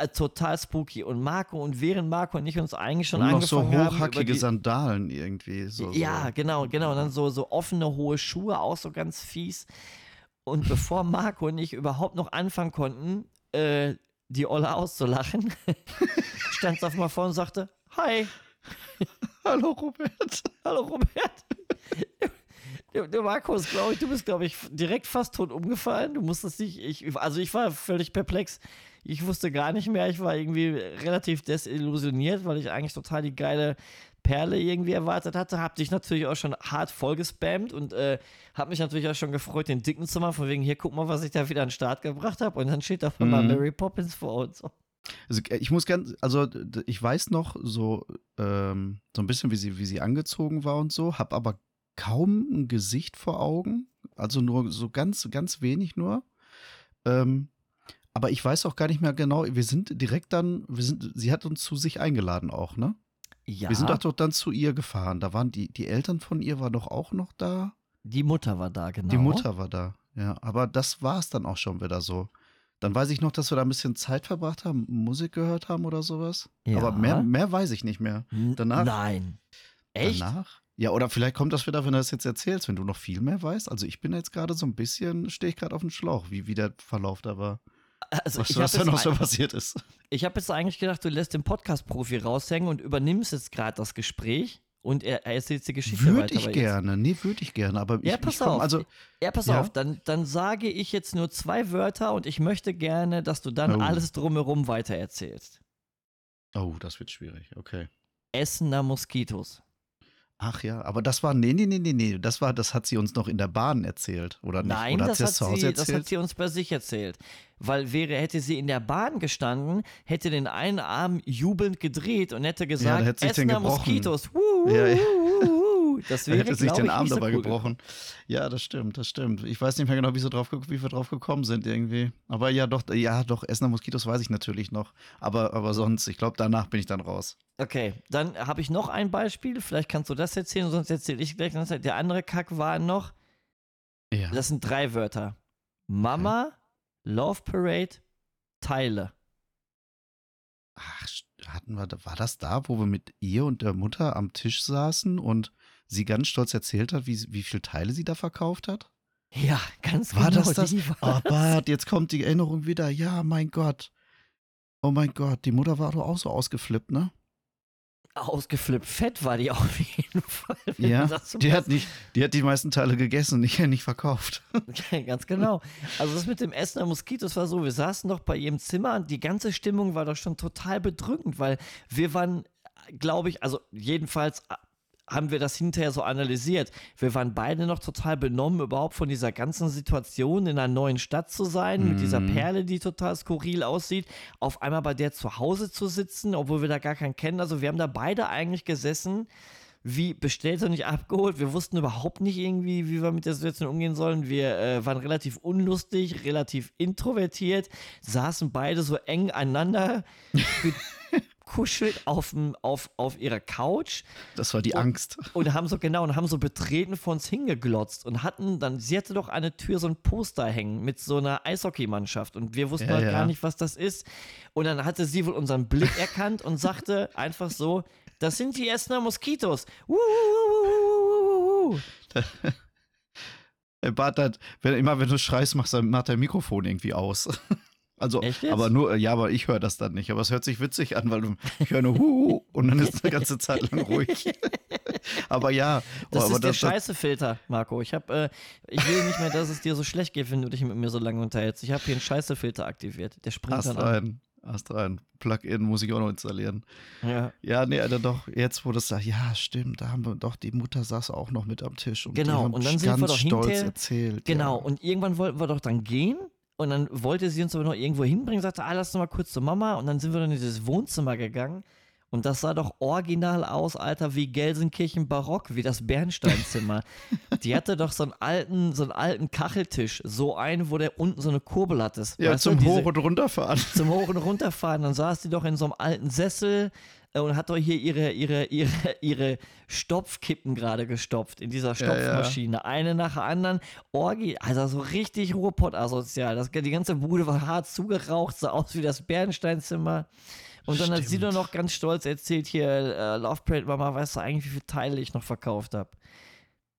Äh, total spooky. Und Marco und während Marco und ich uns eigentlich schon Und noch so angefangen haben, über hochhackige die, Sandalen irgendwie. So, ja, so. genau, genau. Und dann so, so offene, hohe Schuhe, auch so ganz fies. Und bevor Marco und ich überhaupt noch anfangen konnten, äh, die Olle auszulachen, stand sie auf mal vor und sagte, Hi, Hallo Robert. hallo Robert. Der, der Markus, glaube ich, du bist, glaube ich, direkt fast tot umgefallen. Du musstest dich, ich, also ich war völlig perplex. Ich wusste gar nicht mehr. Ich war irgendwie relativ desillusioniert, weil ich eigentlich total die geile Perle irgendwie erwartet hatte. Hab dich natürlich auch schon hart vollgespammt und äh, hab mich natürlich auch schon gefreut, den Dicken zu machen. Von wegen, hier, guck mal, was ich da wieder an den Start gebracht habe. Und dann steht auf einmal Mhm. Mary Poppins vor uns. Also äh, ich muss ganz, also ich weiß noch so, ähm, so ein bisschen, wie sie, wie sie angezogen war und so, hab aber kaum ein Gesicht vor Augen. Also nur so ganz, ganz wenig nur. Ähm, aber ich weiß auch gar nicht mehr genau, wir sind direkt dann, wir sind, sie hat uns zu sich eingeladen auch, ne? Ja, Wir sind doch dann zu ihr gefahren. Da waren die, die Eltern von ihr waren doch auch noch da. die Mutter war da, genau. Die Mutter war da, ja. Aber das war es dann auch schon wieder so. Dann weiß ich noch, dass wir da ein bisschen Zeit verbracht haben, Musik gehört haben oder sowas. Ja. Aber mehr, mehr weiß ich nicht mehr. Danach- Nein. Echt? Danach? Ja, oder vielleicht kommt das wieder, wenn du das jetzt erzählst, wenn du noch viel mehr weißt. Also ich bin jetzt gerade so ein bisschen, stehe ich gerade auf dem Schlauch, wie, wie der Verlauf da war. Also Was, ich was da habe noch jetzt, so passiert ist. ich hab jetzt eigentlich gedacht, du lässt den Podcast-Profi raushängen und übernimmst jetzt gerade das Gespräch und er, er erzählt die Geschichte Würde weiter. ich aber gerne. Nee, würde ich gerne. Aber ich, Ja, pass ich komm, auf. Also, Jetzt, ja, pass Ja? auf, dann, dann sage ich jetzt nur zwei Wörter und ich möchte gerne, dass du dann Oh. alles drumherum weitererzählst. oh, das wird schwierig. Okay. Essener Moskitos. Ach ja, aber das war, nee, nee, nee, nee, nee, das war, das hat sie uns noch in der Bahn erzählt, oder nicht? Nein, oder das sie hat, das zu Hause sie, erzählt? das hat sie uns bei sich erzählt. Weil wäre, hätte sie in der Bahn gestanden, hätte den einen Arm jubelnd gedreht und hätte gesagt, hätte sich den Essener. Moskitos. Wuh, Ja, ja. Wuh. Das Er wäre, hätte sich den ich, Arm so dabei cool gebrochen. Ja, das stimmt, das stimmt. Ich weiß nicht mehr genau, wie, sie drauf, wie wir drauf gekommen sind irgendwie. Aber ja, doch, ja, doch, Essener Moskitos weiß ich natürlich noch. Aber, aber sonst, ich glaube, danach bin ich dann raus. Okay, dann habe ich noch ein Beispiel. Vielleicht kannst du das erzählen, sonst erzähle ich gleich. Der andere Kack war noch, Ja. das sind drei Wörter. Mama, Love Parade, Teile. Ach, hatten wir, war das da, wo wir mit ihr und der Mutter am Tisch saßen und sie ganz stolz erzählt hat, wie, wie viele Teile sie da verkauft hat? Ja, ganz War genau. das das? die Oh, war Bart, jetzt kommt die Erinnerung wieder. Ja, mein Gott. Oh mein Gott, die Mutter war doch auch so ausgeflippt, ne? ausgeflippt. Fett war die auf jeden Fall. Ja, so die hat, nicht, die hat die meisten Teile gegessen, nicht, nicht verkauft. Ganz genau. Also das mit dem Essen der Moskitos war so, wir saßen doch bei ihrem Zimmer und die ganze Stimmung war doch schon total bedrückend, weil wir waren, glaube ich, also jedenfalls haben wir das hinterher so analysiert. Wir waren beide noch total benommen, überhaupt von dieser ganzen Situation in einer neuen Stadt zu sein, mit dieser Mhm. Perle, die total skurril aussieht, auf einmal bei der zu Hause zu sitzen, obwohl wir da gar keinen kennen. Also wir haben da beide eigentlich gesessen wie bestellt und nicht abgeholt. Wir wussten überhaupt nicht irgendwie, wie wir mit der Situation umgehen sollen. Wir äh, waren relativ unlustig, relativ introvertiert, saßen beide so eng aneinander gekuschelt auf, dem- auf, auf ihrer Couch Das war die Und- Angst. und haben so genau und haben so betreten vor uns hingeglotzt und hatten dann, sie hatte doch an der Tür so ein Poster hängen mit so einer Eishockeymannschaft und wir wussten Ja, halt ja. gar nicht, was das ist. Und dann hatte sie wohl unseren Blick erkannt und sagte einfach so, das sind die Essener Moskitos. Bart hat, wenn, immer wenn du schreist, macht macht dein Mikrofon irgendwie aus. Also, aber nur, äh, ja, aber ich höre das dann nicht. Aber es hört sich witzig an, weil du, ich höre nur Huhu und dann ist eine ganze Zeit lang ruhig. aber ja, Das aber ist der Scheißefilter, Marco. Ich hab, äh, ich will nicht mehr, dass es dir so schlecht geht, wenn du dich mit mir so lange unterhältst. Ich habe hier einen Scheißefilter aktiviert. Der springt Ast dann an. rein. Ast rein. Plugin muss ich auch noch installieren. Ja. Ja, nee, Alter, doch, jetzt wo das sagt, ja, stimmt, da haben wir doch, die Mutter saß auch noch mit am Tisch. Und Genau, die haben und dann sind ganz wir doch stolz hinterher- erzählt. Genau, Ja. und irgendwann wollten wir doch dann gehen und dann wollte sie uns aber noch irgendwo hinbringen, sagte, ah, lass doch mal kurz zur Mama und dann sind wir dann in dieses Wohnzimmer gegangen und das sah doch original aus, Alter, wie Gelsenkirchen Barock, wie das Bernsteinzimmer. Die hatte doch so einen alten, so einen alten Kacheltisch, so einen, wo der unten so eine Kurbel hatte. Ja, Weißt du, zum diese- Hoch- und Runterfahren. zum Hoch- und Runterfahren. Dann saß die doch in so einem alten Sessel und hat doch hier ihre, ihre, ihre, ihre Stopfkippen gerade gestopft in dieser Ja, ja. Stopfmaschine. Eine nach der anderen. Orgi, also so richtig Ruhrpott asozial. Das, die ganze Bude war hart zugeraucht, sah aus wie das Bernsteinzimmer. Und dann hat sie Stimmt. doch noch ganz stolz erzählt, hier, äh, Love Parade Mama, weißt du eigentlich, wie viele Teile ich noch verkauft habe?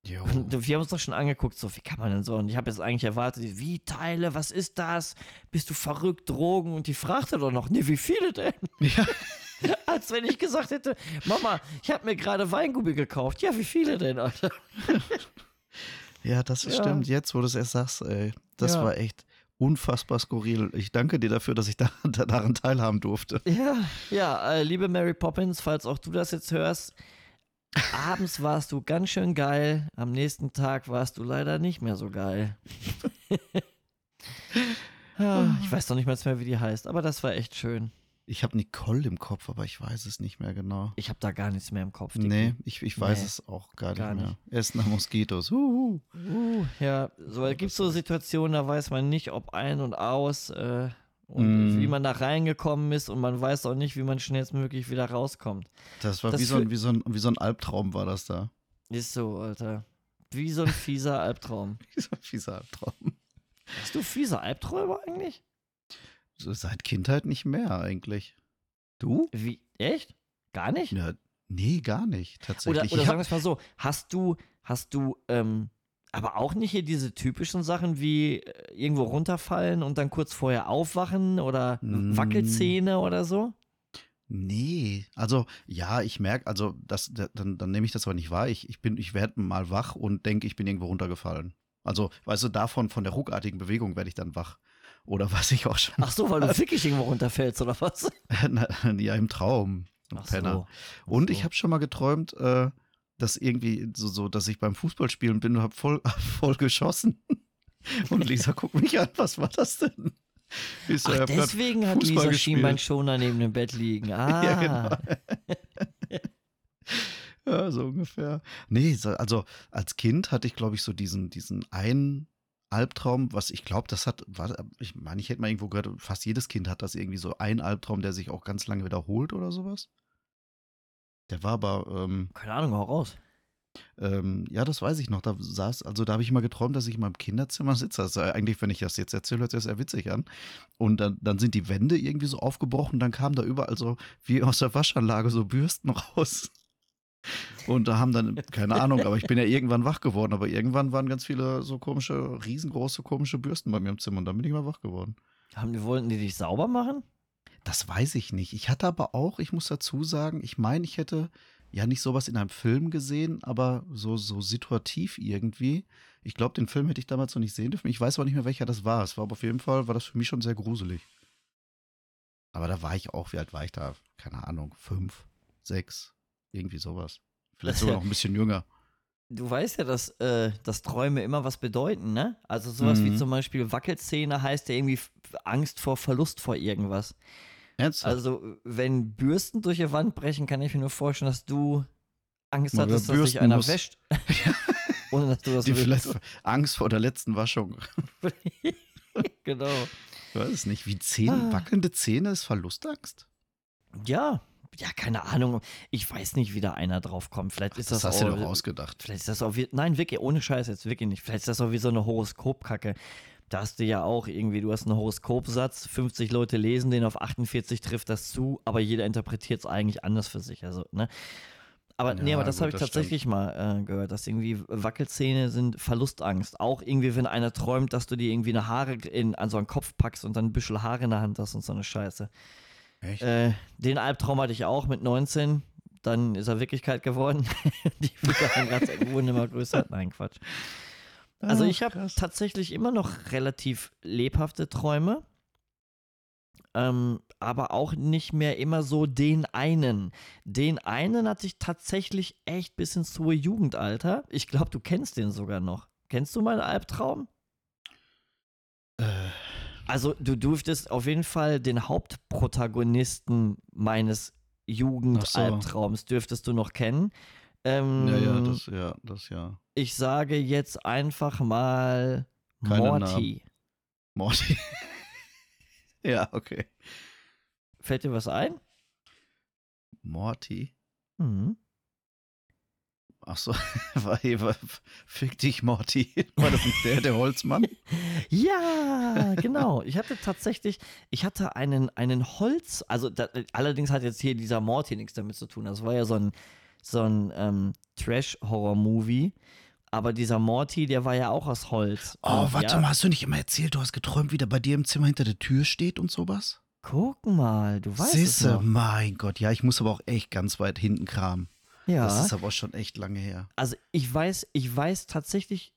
Jo. Und wir haben uns doch schon angeguckt, so, wie kann man denn so? Und ich habe jetzt eigentlich erwartet, wie Teile, was ist das? Bist du verrückt, Drogen? Und die fragte doch noch, ne, wie viele denn? Ja, Als wenn ich gesagt hätte, Mama, ich habe mir gerade Weingummi gekauft. Ja, wie viele denn, Alter? ja, das Ja. stimmt. Jetzt, wo du es erst sagst, ey, das Ja. war echt unfassbar skurril. Ich danke dir dafür, dass ich da, daran teilhaben durfte. Ja, ja, äh, liebe Mary Poppins, falls auch du das jetzt hörst, abends warst du ganz schön geil, am nächsten Tag warst du leider nicht mehr so geil. Ah, ich weiß doch nicht mal mehr, wie die heißt, aber das war echt schön. Ich habe Nicole im Kopf, aber ich weiß es nicht mehr genau. Ich habe da gar nichts mehr im Kopf. Dicky. Nee, ich, ich weiß Nee, es auch gar, gar nicht mehr. Essen nach Moskitos. Huhu. Uh, ja, so es gibt so Situationen, da weiß man nicht, ob ein und aus äh, und Mm. wie man da reingekommen ist und man weiß auch nicht, wie man schnellstmöglich wieder rauskommt. Das war Das wie, so ein, wie, so ein, wie so ein Albtraum war das da. Ist so, Alter. Wie so ein fieser Albtraum. Wie so ein fieser Albtraum. Hast du fiese Albträume eigentlich? Seit Kindheit nicht mehr eigentlich. Du? Wie? Echt? Gar nicht? Ja, nee, gar nicht. Tatsächlich. Oder, oder Ich sagen wir es mal so, hast du, hast du, ähm, aber auch nicht hier diese typischen Sachen wie äh, irgendwo runterfallen und dann kurz vorher aufwachen oder Mm. Wackelzähne oder so? nee, also ja, ich merke, also das, da- dann, dann nehme ich das aber nicht wahr. Ich, ich bin, ich werde mal wach und denke, ich bin irgendwo runtergefallen. Also, weißt du, davon, von der ruckartigen Bewegung werde ich dann wach. Oder was ich auch schon. Ach so, weil du wirklich irgendwo runterfällst oder was? Na, ja, im Traum. Ach Penner. so. Und Ach ich so. habe schon mal geträumt, äh, dass irgendwie so, so dass ich beim Fußballspielen bin und habe voll, voll geschossen. Und Lisa guckt mich an, was war das denn? So, Ach, deswegen hat Fußball Lisa Schienbeinschoner neben dem Bett liegen. Ah. Ja, genau. ja, so ungefähr. Nee, also als Kind hatte ich, glaube ich, so diesen, diesen einen Albtraum, was ich glaube, das hat, war, ich meine, ich hätte mal irgendwo gehört, fast jedes Kind hat das irgendwie so ein Albtraum, der sich auch ganz lange wiederholt oder sowas. Der war aber. Ähm, Keine Ahnung, hau raus. Ähm, ja, das weiß ich noch. Da saß, also da habe ich mal geträumt, dass ich in meinem Kinderzimmer sitze. Also eigentlich, wenn ich das jetzt erzähle, hört sich das sehr witzig an. Und dann, dann sind die Wände irgendwie so aufgebrochen. Dann kamen da überall so wie aus der Waschanlage so Bürsten raus. Und da haben dann, keine Ahnung, aber ich bin ja irgendwann wach geworden. Aber irgendwann waren ganz viele so komische, riesengroße, komische Bürsten bei mir im Zimmer. Und dann bin ich mal wach geworden. Haben die, wollten die dich sauber machen? Das weiß ich nicht. Ich hatte aber auch, ich muss dazu sagen, ich meine, ich hätte ja nicht sowas in einem Film gesehen, aber so, so situativ irgendwie. Ich glaube, den Film hätte ich damals noch nicht sehen dürfen. Ich weiß aber nicht mehr, welcher das war. Es war aber auf jeden Fall, war das für mich schon sehr gruselig. Aber da war ich auch, wie alt war ich da? Keine Ahnung, fünf, sechs, irgendwie sowas. Vielleicht sogar noch ein bisschen jünger. Du weißt ja, dass, äh, dass Träume immer was bedeuten, ne? Also sowas mhm. wie zum Beispiel Wackelszene heißt ja irgendwie Angst vor Verlust vor irgendwas. Ernsthaft? Also, wenn Bürsten durch die Wand brechen, kann ich mir nur vorstellen, dass du Angst Mal hattest, dass sich einer muss. wäscht. Ohne dass du das Die willst. vielleicht Angst vor der letzten Waschung. genau. Ich weiß es nicht. Wie Zähne, ah. wackelnde Zähne ist Verlustangst? Ja, ja, keine Ahnung. Ich weiß nicht, wie da einer drauf kommt. Vielleicht ist Ach, das, das hast auch, du doch ausgedacht. Vielleicht ist das auch wie, nein, wirklich, ohne Scheiß jetzt wirklich nicht. Vielleicht ist das auch wie so eine Horoskopkacke da hast du ja auch irgendwie, du hast einen Horoskopsatz, 50 Leute lesen den, auf 48 trifft das zu, aber jeder interpretiert es eigentlich anders für sich. Also, ne? Aber ja, nee, aber das habe ich tatsächlich stimmt. mal äh, gehört, dass irgendwie Wackelzähne sind Verlustangst. Auch irgendwie, wenn einer träumt, dass du dir irgendwie eine Haare in, an so einen Kopf packst und dann ein bisschen Haare in der Hand hast und so eine Scheiße. Echt? Äh, den Albtraum hatte ich auch mit 19. Dann ist er Wirklichkeit geworden. Die Flügel wurden immer größer. Nein, Quatsch. Also ah, ich habe tatsächlich immer noch relativ lebhafte Träume. Ähm, aber auch nicht mehr immer so den einen. Den einen hatte ich tatsächlich echt bis ins hohe Jugendalter. Ich glaube, du kennst den sogar noch. Kennst du meinen Albtraum? Äh. Also du durftest auf jeden Fall den Hauptprotagonisten meines Jugendalbtraums so. dürftest du noch kennen. Ähm, ja, ja, das, ja, das ja. Ich sage jetzt einfach mal Keine Morty. Namen. Morty. ja, okay. Fällt dir was ein? Morty? Mhm. Ach so, war, war, fick dich, Morty. War das nicht der, der Holzmann? ja, genau. Ich hatte tatsächlich, ich hatte einen, einen Holz, also da, allerdings hat jetzt hier dieser Morty nichts damit zu tun. Das war ja so ein, so ein ähm, Trash-Horror-Movie. Aber dieser Morty, der war ja auch aus Holz. Oh, warte ja, mal, hast du nicht immer erzählt, du hast geträumt, wie der bei dir im Zimmer hinter der Tür steht und sowas? Guck mal, du weißt Sisse, es noch. mein Gott, ja, ich muss aber auch echt ganz weit hinten kramen. Ja. Das ist aber schon echt lange her. Also ich weiß, ich weiß tatsächlich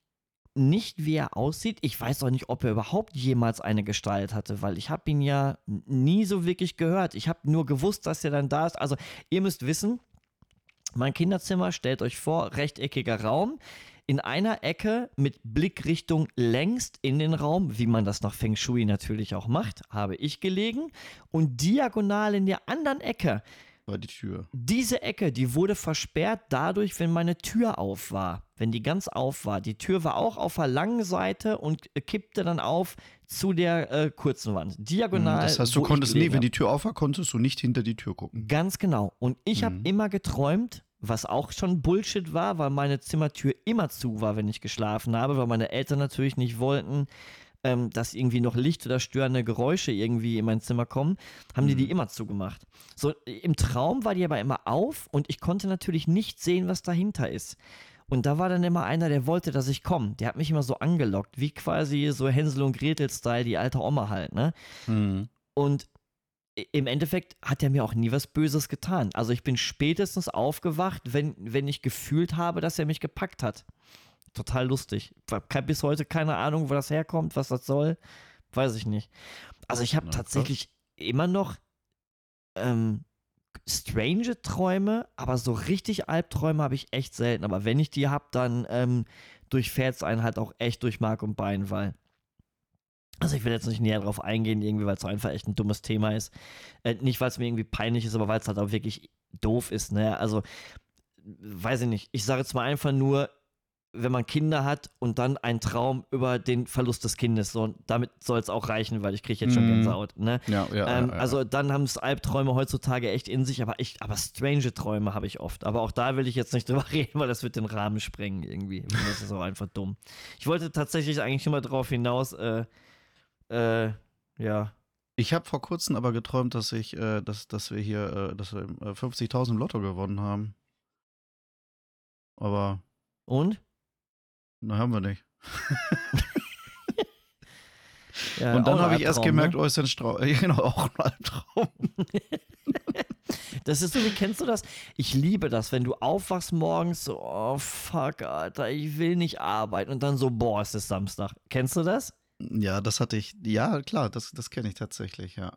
nicht, wie er aussieht. Ich weiß auch nicht, ob er überhaupt jemals eine Gestalt hatte, weil ich habe ihn ja nie so wirklich gehört. Ich habe nur gewusst, dass er dann da ist. Also ihr müsst wissen, mein Kinderzimmer, stellt euch vor, rechteckiger Raum. In einer Ecke mit Blickrichtung längst in den Raum, wie man das nach Feng Shui natürlich auch macht, habe ich gelegen. Und diagonal in der anderen Ecke war die Tür. Diese Ecke, die wurde versperrt dadurch, wenn meine Tür auf war. Wenn die ganz auf war. Die Tür war auch auf der langen Seite und kippte dann auf zu der äh, kurzen Wand. Diagonal. Das heißt, du konntest nie, wenn die Tür auf war, konntest du nicht hinter die Tür gucken. Ganz genau. Und ich mhm. habe immer geträumt, was auch schon Bullshit war, weil meine Zimmertür immer zu war, wenn ich geschlafen habe, weil meine Eltern natürlich nicht wollten, ähm, dass irgendwie noch Licht oder störende Geräusche irgendwie in mein Zimmer kommen, haben mhm. die die mhm. immer zugemacht. So im Traum war die aber immer auf und ich konnte natürlich nicht sehen, was dahinter ist. Und da war dann immer einer, der wollte, dass ich komme. Der hat mich immer so angelockt, wie quasi so Hänsel und Gretel-Style, die alte Oma halt, ne? Mhm. Und im Endeffekt hat er mir auch nie was Böses getan. Also ich bin spätestens aufgewacht, wenn, wenn ich gefühlt habe, dass er mich gepackt hat. Total lustig. Ich habe bis heute keine Ahnung, wo das herkommt, was das soll. Weiß ich nicht. Also ich habe tatsächlich immer noch ähm, strange Träume, aber so richtig Albträume habe ich echt selten. Aber wenn ich die habe, dann ähm, durchfährt es einen halt auch echt durch Mark und Bein, weil. Also ich will jetzt nicht näher drauf eingehen, irgendwie, weil es einfach echt ein dummes Thema ist. Äh, nicht, weil es mir irgendwie peinlich ist, aber weil es halt auch wirklich doof ist, ne? Also, weiß ich nicht. Ich sage jetzt mal einfach nur, wenn man Kinder hat und dann ein Traum über den Verlust des Kindes. So, damit soll es auch reichen, weil ich kriege jetzt schon Mhm. Gänsehaut. Ne? Ja, ja, ähm, ja. Also dann haben es Albträume heutzutage echt in sich, aber ich, aber strange Träume habe ich oft. Aber auch da will ich jetzt nicht drüber reden, weil das wird den Rahmen sprengen irgendwie. Das ist auch einfach dumm. Ich wollte tatsächlich eigentlich immer darauf hinaus, äh, äh, ja. Ich habe vor kurzem aber geträumt, dass ich, äh, dass, dass wir hier, äh, dass wir äh, 50.000 im Lotto gewonnen haben. Aber, Und? Na, haben wir nicht. Ja, Und dann habe ich erst Albtraum, gemerkt, Ne? oh, ist ein Strau ja, genau, auch ein Albtraum. Das ist so, wie kennst du das? Ich liebe das, wenn du aufwachst morgens, so, oh fuck, Alter, ich will nicht arbeiten. Und dann so, boah, es ist Samstag. Kennst du das? Ja, das hatte ich, ja, klar, das, das kenne ich tatsächlich, ja.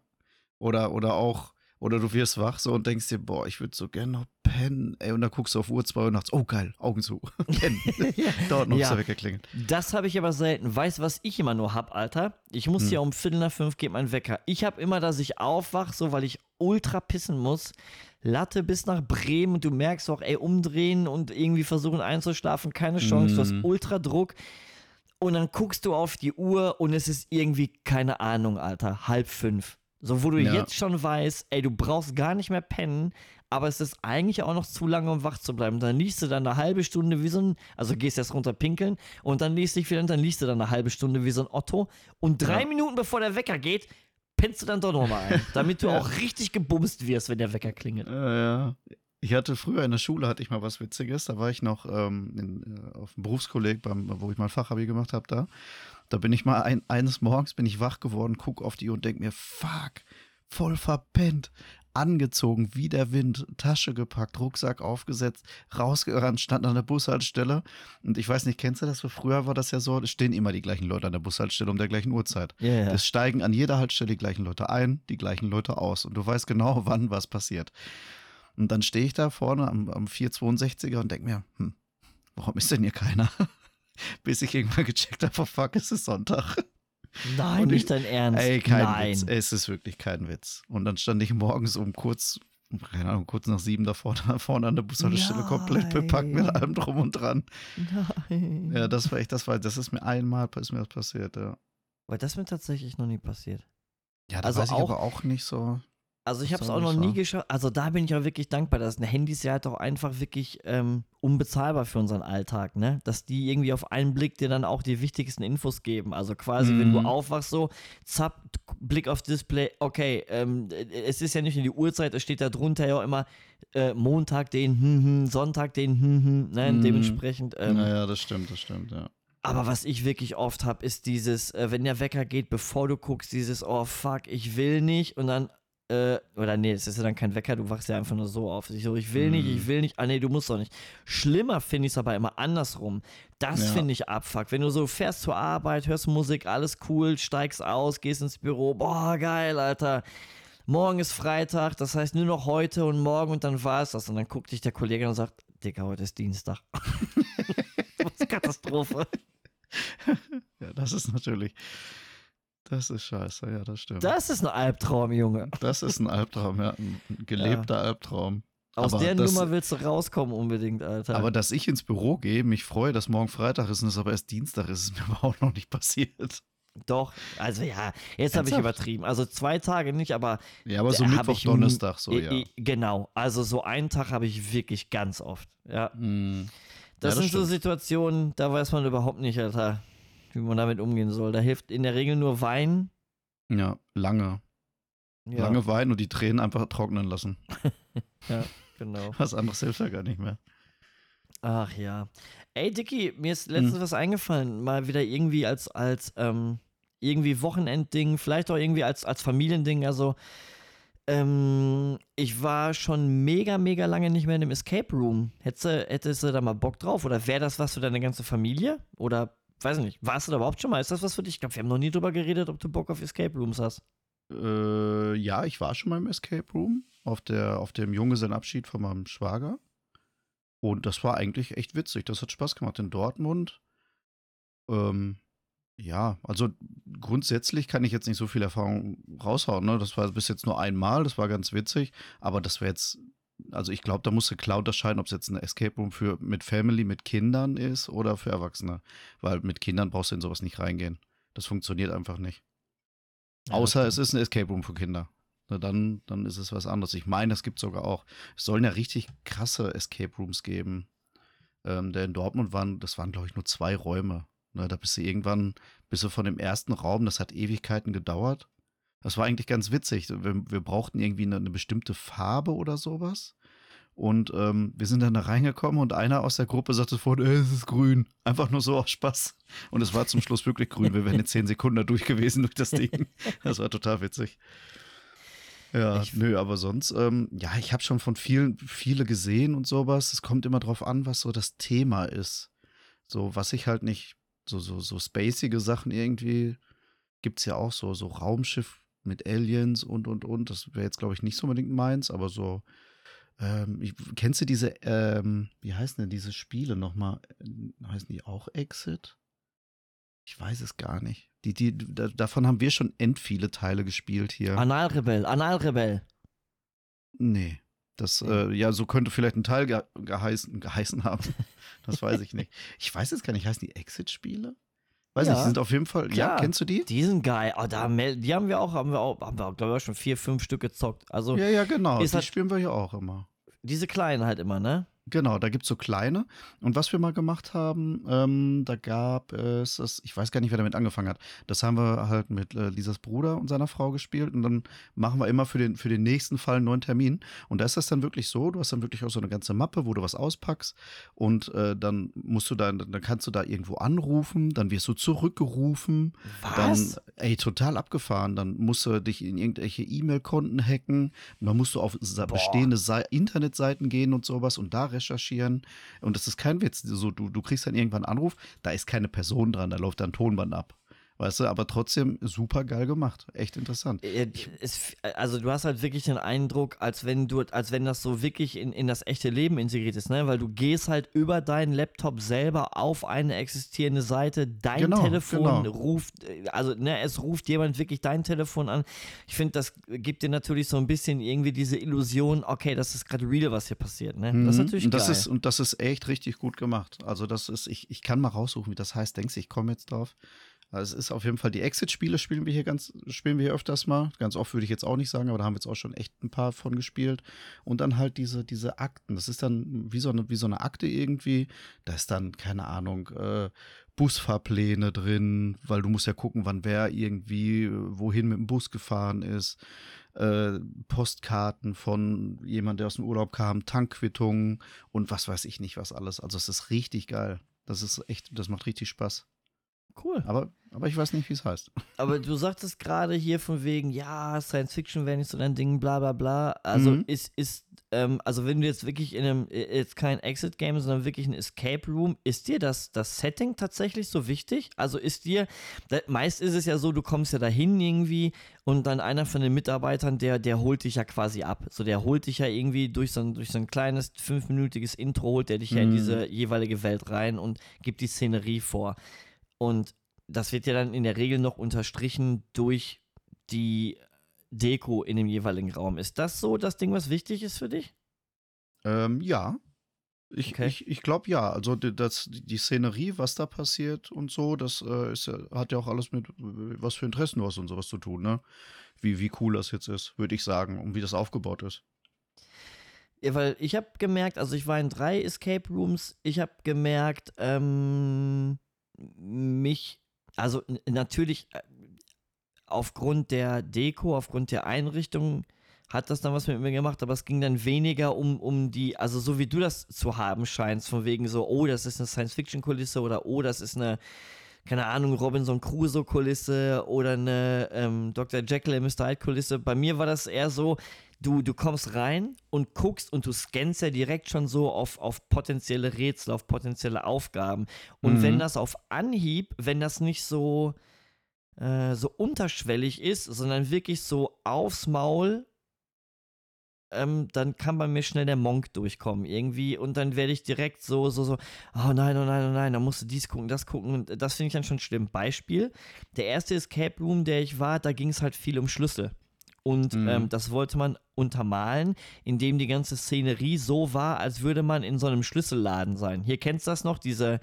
Oder, oder auch, oder du wirst wach so und denkst dir, boah, ich würde so gerne noch pennen. Ey, und dann guckst du auf Uhr 2 Uhr nachts, oh geil, Augen zu. pennen. Dauert noch, bis Ja. er weggeklingelt. Das habe ich aber selten. Weißt du, was ich immer nur hab, Alter? Ich muss Hm. ja um Viertel nach fünf geht mein Wecker. Ich habe immer, dass ich aufwach, so weil ich ultra pissen muss. Latte bis nach Bremen und du merkst auch, ey, umdrehen und irgendwie versuchen einzuschlafen, keine Chance. Du hast Mm. ultra Druck. Und dann guckst du auf die Uhr und es ist irgendwie, keine Ahnung, Alter, halb fünf. So, wo du Ja. jetzt schon weißt, ey, du brauchst gar nicht mehr pennen, aber es ist eigentlich auch noch zu lange, um wach zu bleiben. Dann liegst du dann eine halbe Stunde wie so ein, also gehst erst runter pinkeln und dann liest dich wieder und dann liegst du dann eine halbe Stunde wie so ein Otto. Und drei Ja. Minuten bevor der Wecker geht, pennst du dann doch nochmal ein, damit du Ja. auch richtig gebumst wirst, wenn der Wecker klingelt. Ja, ja. Ich hatte früher in der Schule hatte ich mal was Witziges. Da war ich noch ähm, in, äh, auf dem Berufskolleg, beim, wo ich mein Fachabi gemacht habe. Da, da bin ich mal ein, eines Morgens bin ich wach geworden, guck auf die Uhr und denk mir, fuck, voll verpennt, angezogen wie der Wind, Tasche gepackt, Rucksack aufgesetzt, rausgerannt, stand an der Bushaltestelle. Und ich weiß nicht, kennst du das? Früher war das ja so, es stehen immer die gleichen Leute an der Bushaltestelle um der gleichen Uhrzeit. Es steigen an jeder Haltestelle die gleichen Leute ein, die gleichen Leute aus. Und du weißt genau, wann was passiert. Und dann stehe ich da vorne am, am 462er und denke mir, hm, warum ist denn hier keiner? Bis ich irgendwann gecheckt habe, oh fuck, es ist Sonntag. Nein, Und ich- nicht dein Ernst. Ey, kein Nein. Witz. Es ist wirklich kein Witz. Und dann stand ich morgens um kurz, keine Ahnung, kurz nach sieben da vorne, vorne an der Bushaltestelle komplett bepackt mit allem drum und dran. Nein. Ja, das war echt, das war, das ist mir einmal ist mir das passiert, ja. Weil das mir tatsächlich noch nie passiert. Ja, da Also weiß ich auch- aber auch nicht so. Also ich habe es auch noch nie geschafft. Also da bin ich auch wirklich dankbar, dass ein Handy ist ja halt auch einfach wirklich ähm, unbezahlbar für unseren Alltag, ne? Dass die irgendwie auf einen Blick dir dann auch die wichtigsten Infos geben. Also quasi, wenn du Mhm. aufwachst, so, zapp, Blick auf Display, okay, ähm, es ist ja nicht in die Uhrzeit, es steht da drunter ja auch immer äh, Montag den, hm, hm, Sonntag den, hm, hm, ne? Mhm. Dementsprechend. Ähm, naja, das stimmt, das stimmt, ja. aber was ich wirklich oft habe, ist dieses, äh, wenn der Wecker geht, bevor du guckst, dieses, oh fuck, ich will nicht und dann, äh, oder nee, es ist ja dann kein Wecker, du wachst ja einfach nur so auf. Ich so, ich will nicht, Mhm. ich will nicht, ah nee, du musst doch nicht. Schlimmer finde ich es aber immer andersrum. Das Ja. finde ich abfuck. Wenn du so fährst zur Arbeit, hörst Musik, alles cool, steigst aus, gehst ins Büro, boah, geil, Alter. Morgen ist Freitag, das heißt nur noch heute und morgen und dann war es das. Und dann guckt dich der Kollege und sagt, Digga, heute ist Dienstag. das ist Katastrophe. Ja, das ist natürlich. Das ist scheiße, ja, das stimmt. Das ist ein Albtraum, Junge. Das ist ein Albtraum, ja. Ein gelebter Albtraum. Aus Aber der das- Nummer willst du rauskommen unbedingt, Alter. Aber dass ich ins Büro gehe, mich freue, dass morgen Freitag ist und es aber erst Dienstag ist, ist mir aber auch noch nicht passiert. Doch, also ja, jetzt habe ich übertrieben. Also zwei Tage nicht, aber Ja, aber so Mittwoch, ich Donnerstag, so, ja. genau. Also so einen Tag habe ich wirklich ganz oft. Ja, Hm. das Ja, sind so stimmt. Situationen, da weiß man überhaupt nicht, Alter, wie man damit umgehen soll. Da hilft in der Regel nur Wein. Ja, lange. Ja, Lange weinen und die Tränen einfach trocknen lassen. genau. Was anderes hilft ja gar nicht mehr. Ach ja. Ey, Dicky, mir ist letztens Hm. was eingefallen. Mal wieder irgendwie als, als ähm, irgendwie Wochenendding, vielleicht auch irgendwie als, als Familiending. Also, ähm, ich war schon mega, mega lange nicht mehr in einem Escape Room. Hättest du, hättest du da mal Bock drauf? Oder wäre das was für deine ganze Familie? Oder, weiß ich nicht, warst du da überhaupt schon mal? Ist das was für dich? Ich glaube, wir haben noch nie drüber geredet, ob du Bock auf Escape Rooms hast. Äh, ja, ich war schon mal im Escape Room. auf, der, auf dem Junggesellenabschied von meinem Schwager. Und das war eigentlich echt witzig. Das hat Spaß gemacht in Dortmund. Ähm, ja, also grundsätzlich kann ich jetzt nicht so viel Erfahrung raushauen. Ne? Das war bis jetzt nur einmal, das war ganz witzig. Aber das wäre jetzt, also ich glaube, da musste klar unterscheiden, ob es jetzt ein Escape Room für mit Family, mit Kindern ist oder für Erwachsene. Weil mit Kindern brauchst du in sowas nicht reingehen. Das funktioniert einfach nicht. Ja, Außer es ist ein Escape Room für Kinder. Na, dann, dann ist es was anderes. Ich meine, es gibt sogar auch, es sollen ja richtig krasse Escape Rooms geben. Ähm, der in Dortmund waren, das waren, glaube ich, nur zwei Räume. Ne, da bist du irgendwann, bist du von dem ersten Raum, das hat Ewigkeiten gedauert. Das war eigentlich ganz witzig. Wir, wir brauchten irgendwie eine, eine bestimmte Farbe oder sowas. Und ähm, wir sind dann da reingekommen und einer aus der Gruppe sagte sofort, äh, es ist grün. Einfach nur so aus Spaß. Und es war zum Schluss wirklich grün. Wir wären in zehn Sekunden da durch gewesen durch das Ding. Das war total witzig. Ja, Ich- nö, aber sonst, ähm, ja, ich habe schon von vielen, viele gesehen und sowas. Es kommt immer drauf an, was so das Thema ist. So, was ich halt nicht, so, so, so spacige Sachen irgendwie, gibt's ja auch so, so Raumschiff mit Aliens und, und, und. Das wäre jetzt, glaube ich, nicht so unbedingt meins, aber so, ähm, ich, kennst du diese, ähm, wie heißen denn diese Spiele nochmal? Äh, Heißen die auch Exit? Ich weiß es gar nicht. Die, die, da, davon haben wir schon end viele Teile gespielt hier. Analrebell, Analrebell. Nee. Das, äh, ja, so könnte vielleicht ein Teil ge geheißen, geheißen haben. Das weiß ich nicht. Ich weiß jetzt gar nicht, heißen die Exit-Spiele? Weiß Ja, nicht, die sind auf jeden Fall. Ja, klar. kennst du die? Die sind geil. Oh, da, die haben wir auch, haben wir auch, haben wir, glaube ich, schon vier, fünf Stück gezockt. Also Ja, ja, genau. Die halt- spielen wir ja auch immer. diese kleinen halt immer, ne? Genau, da gibt es so kleine. Und was wir mal gemacht haben, ähm, da gab es, das, ich weiß gar nicht, wer damit angefangen hat. Das haben wir halt mit äh, Lisas Bruder und seiner Frau gespielt. Und dann machen wir immer für den, für den nächsten Fall einen neuen Termin. Und da ist das dann wirklich so, du hast dann wirklich auch so eine ganze Mappe, wo du was auspackst. Und äh, dann musst du da, dann kannst du da irgendwo anrufen, dann wirst du zurückgerufen. Dann, Was? ey, total abgefahren. Dann musst du dich in irgendwelche E-Mail-Konten hacken. Dann musst du auf Boah. bestehende Sei- Internetseiten gehen und sowas und da recherchieren. Und das ist kein Witz. So, du, du kriegst dann irgendwann einen Anruf, da ist keine Person dran, da läuft dann Tonband ab. Weißt du, aber trotzdem super geil gemacht. Echt interessant. Äh, es, also du hast halt wirklich den Eindruck, als wenn du, als wenn das so wirklich in, in das echte Leben integriert ist, ne? Weil du gehst halt über deinen Laptop selber auf eine existierende Seite, dein Genau, Telefon genau. ruft, äh, also ne, es ruft jemand wirklich dein Telefon an. Ich finde, das gibt dir natürlich so ein bisschen irgendwie diese Illusion, okay, das ist gerade real, was hier passiert, ne? Das ist Mhm. natürlich und das geil. Ist, und das ist echt richtig gut gemacht. Also, das ist, ich, ich kann mal raussuchen, wie das heißt. Denkst du, ich komme jetzt drauf? Also es ist auf jeden Fall die Exit-Spiele spielen wir hier ganz, spielen wir hier öfters mal. Ganz oft würde ich jetzt auch nicht sagen, aber da haben wir jetzt auch schon echt ein paar von gespielt. Und dann halt diese, diese Akten. Das ist dann wie so eine, wie so eine Akte irgendwie. Da ist dann, keine Ahnung, äh, Busfahrpläne drin, weil du musst ja gucken, wann wer irgendwie äh, wohin mit dem Bus gefahren ist. Äh, Postkarten von jemand, der aus dem Urlaub kam, Tankquittungen und was weiß ich nicht, was alles. Also es ist richtig geil. Das ist echt, das macht richtig Spaß. Cool. Aber, aber ich weiß nicht, wie es heißt. Aber du sagtest gerade hier von wegen, ja, Science Fiction wäre nicht so dein Ding, bla bla bla. Also Mhm. ist, ist, ähm, also wenn du jetzt wirklich in einem, jetzt kein Exit-Game, sondern wirklich ein Escape Room, ist dir das, das Setting tatsächlich so wichtig? Also ist dir, da, meist ist es ja so, du kommst ja dahin irgendwie und dann einer von den Mitarbeitern, der, der holt dich ja quasi ab. So, der holt dich ja irgendwie durch so ein, durch so ein kleines fünfminütiges Intro, holt der dich ja in Mhm. diese jeweilige Welt rein und gibt die Szenerie vor. Und das wird ja dann in der Regel noch unterstrichen durch die Deko in dem jeweiligen Raum. Ist das so das Ding, was wichtig ist für dich? Ähm, ja. Ich, Okay. ich, ich glaube ja. Also die, das, die Szenerie, was da passiert und so, das äh, ist, hat ja auch alles mit, was für Interessen du hast und sowas zu tun, ne? Wie, wie cool das jetzt ist, würde ich sagen, und wie das aufgebaut ist. Ja, weil ich habe gemerkt, also ich war in drei Escape Rooms, ich habe gemerkt, ähm, mich, also natürlich äh, aufgrund der Deko, aufgrund der Einrichtung hat das dann was mit mir gemacht, aber es ging dann weniger um, um die, also so wie du das zu haben scheinst, von wegen so, oh, das ist eine Science-Fiction-Kulisse oder oh, das ist eine, keine Ahnung, Robinson Crusoe-Kulisse oder eine ähm, Dr. Jekyll Mr. Hyde-Kulisse. Bei mir war das eher so, du, du kommst rein und guckst und du scannst ja direkt schon so auf, auf potenzielle Rätsel, auf potenzielle Aufgaben. Und Mhm. wenn das auf Anhieb, wenn das nicht so, äh, so unterschwellig ist, sondern wirklich so aufs Maul ähm, dann kann bei mir schnell der Monk durchkommen irgendwie und dann werde ich direkt so, so, so, oh nein, oh nein, oh nein, da musst du dies gucken, das gucken und das finde ich dann schon schlimm. Beispiel, der erste Escape Room, der ich war, da ging es halt viel um Schlüssel. Und Mhm. ähm, das wollte man untermalen, indem die ganze Szenerie so war, als würde man in so einem Schlüsselladen sein. Hier kennst du das noch, diese,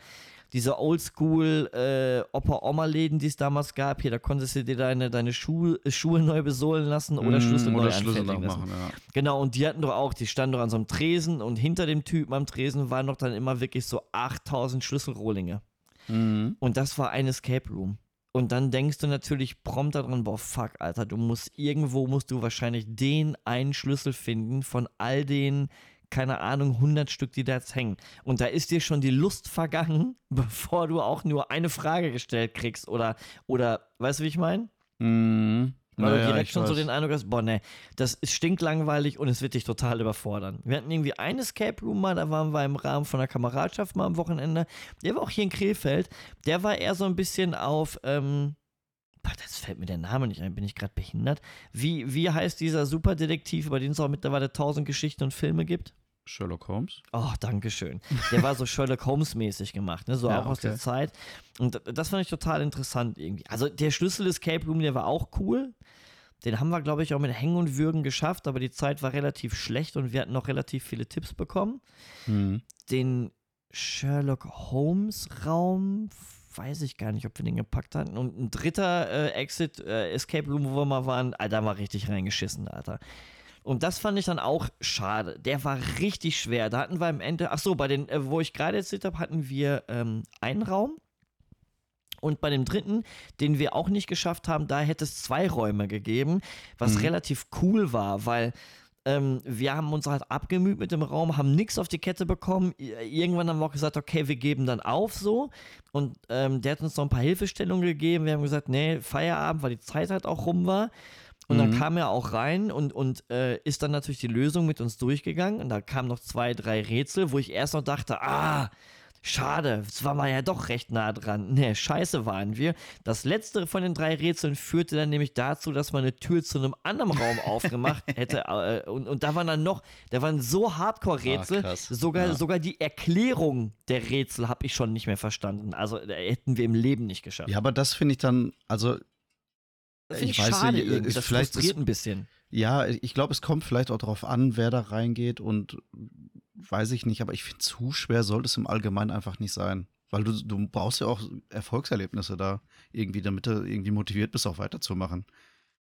diese Oldschool äh, Opa-Oma-Läden, die es damals gab. Hier, da konntest du dir deine, deine Schuh, Schuhe neu besohlen lassen oder Mm, Schlüssel neu oder Schlüssel anfertigen lassen. ja. Genau, und die hatten doch auch, die standen doch an so einem Tresen und hinter dem Typen am Tresen waren doch dann immer wirklich so 8000 Schlüsselrohlinge. Mhm. Und das war ein Escape Room. Und dann denkst du natürlich prompt daran, boah, fuck, Alter, du musst irgendwo, musst du wahrscheinlich den einen Schlüssel finden von all den, keine Ahnung, 100 Stück, die da jetzt hängen. Und da ist dir schon die Lust vergangen, bevor du auch nur eine Frage gestellt kriegst oder, oder, weißt du, wie ich meine? Mhm. Weil Naja, du direkt schon so weiß. den Eindruck hast, boah, ne, das ist stinklangweilig und es wird dich total überfordern. Wir hatten irgendwie ein Escape Room mal, da waren wir im Rahmen von einer Kameradschaft mal am Wochenende. Der war auch hier in Krefeld. Der war eher so ein bisschen auf, ähm, boah, das fällt mir der Name nicht ein, bin ich gerade behindert. Wie, wie heißt dieser Superdetektiv, über den es auch mittlerweile tausend Geschichten und Filme gibt? Sherlock Holmes. Oh, danke schön. Der war so Sherlock Holmes-mäßig gemacht, ne? so Ja, auch aus der okay. Zeit. Und das fand ich total interessant irgendwie. Also der Schlüssel Escape Room, der war auch cool. Den haben wir, glaube ich, auch mit Hängen und Würgen geschafft, aber die Zeit war relativ schlecht und wir hatten noch relativ viele Tipps bekommen. Mhm. Den Sherlock Holmes-Raum weiß ich gar nicht, ob wir den gepackt hatten. Und ein dritter äh, Exit äh, Escape Room, wo wir mal waren, Alter, da wir richtig reingeschissen, Alter. Und das fand ich dann auch schade. Der war richtig schwer. Da hatten wir am Ende, ach so, bei den, äh, wo ich gerade erzählt habe, hatten wir ähm, einen Raum. Und bei dem dritten, den wir auch nicht geschafft haben, da hätte es zwei Räume gegeben, was Mhm. relativ cool war, weil ähm, wir haben uns halt abgemüht mit dem Raum, haben nichts auf die Kette bekommen. Irgendwann haben wir auch gesagt, okay, wir geben dann auf so. Und ähm, der hat uns noch ein paar Hilfestellungen gegeben. Wir haben gesagt, nee, Feierabend, weil die Zeit halt auch rum war. Und dann Mhm. kam er auch rein und, und äh, ist dann natürlich die Lösung mit uns durchgegangen. Und da kamen noch zwei, drei Rätsel, wo ich erst noch dachte, ah, schade, es war mal ja doch recht nah dran. Nee, scheiße waren wir. Das letzte von den drei Rätseln führte dann nämlich dazu, dass man eine Tür zu einem anderen Raum aufgemacht hätte. Äh, und, und da waren dann noch, da waren so Hardcore-Rätsel, Ah, sogar, Ja. sogar die Erklärung der Rätsel habe ich schon nicht mehr verstanden. Also äh, hätten wir im Leben nicht geschafft. Ja, aber das finde ich dann, also ich ich weiß schade nicht, irgendwie. ist Das vielleicht frustriert ist- ein bisschen. Ja, ich glaube, es kommt vielleicht auch darauf an, wer da reingeht und weiß ich nicht, aber ich finde, zu schwer sollte es im Allgemeinen einfach nicht sein. Weil du, du brauchst ja auch Erfolgserlebnisse da irgendwie, damit du irgendwie motiviert bist, auch weiterzumachen.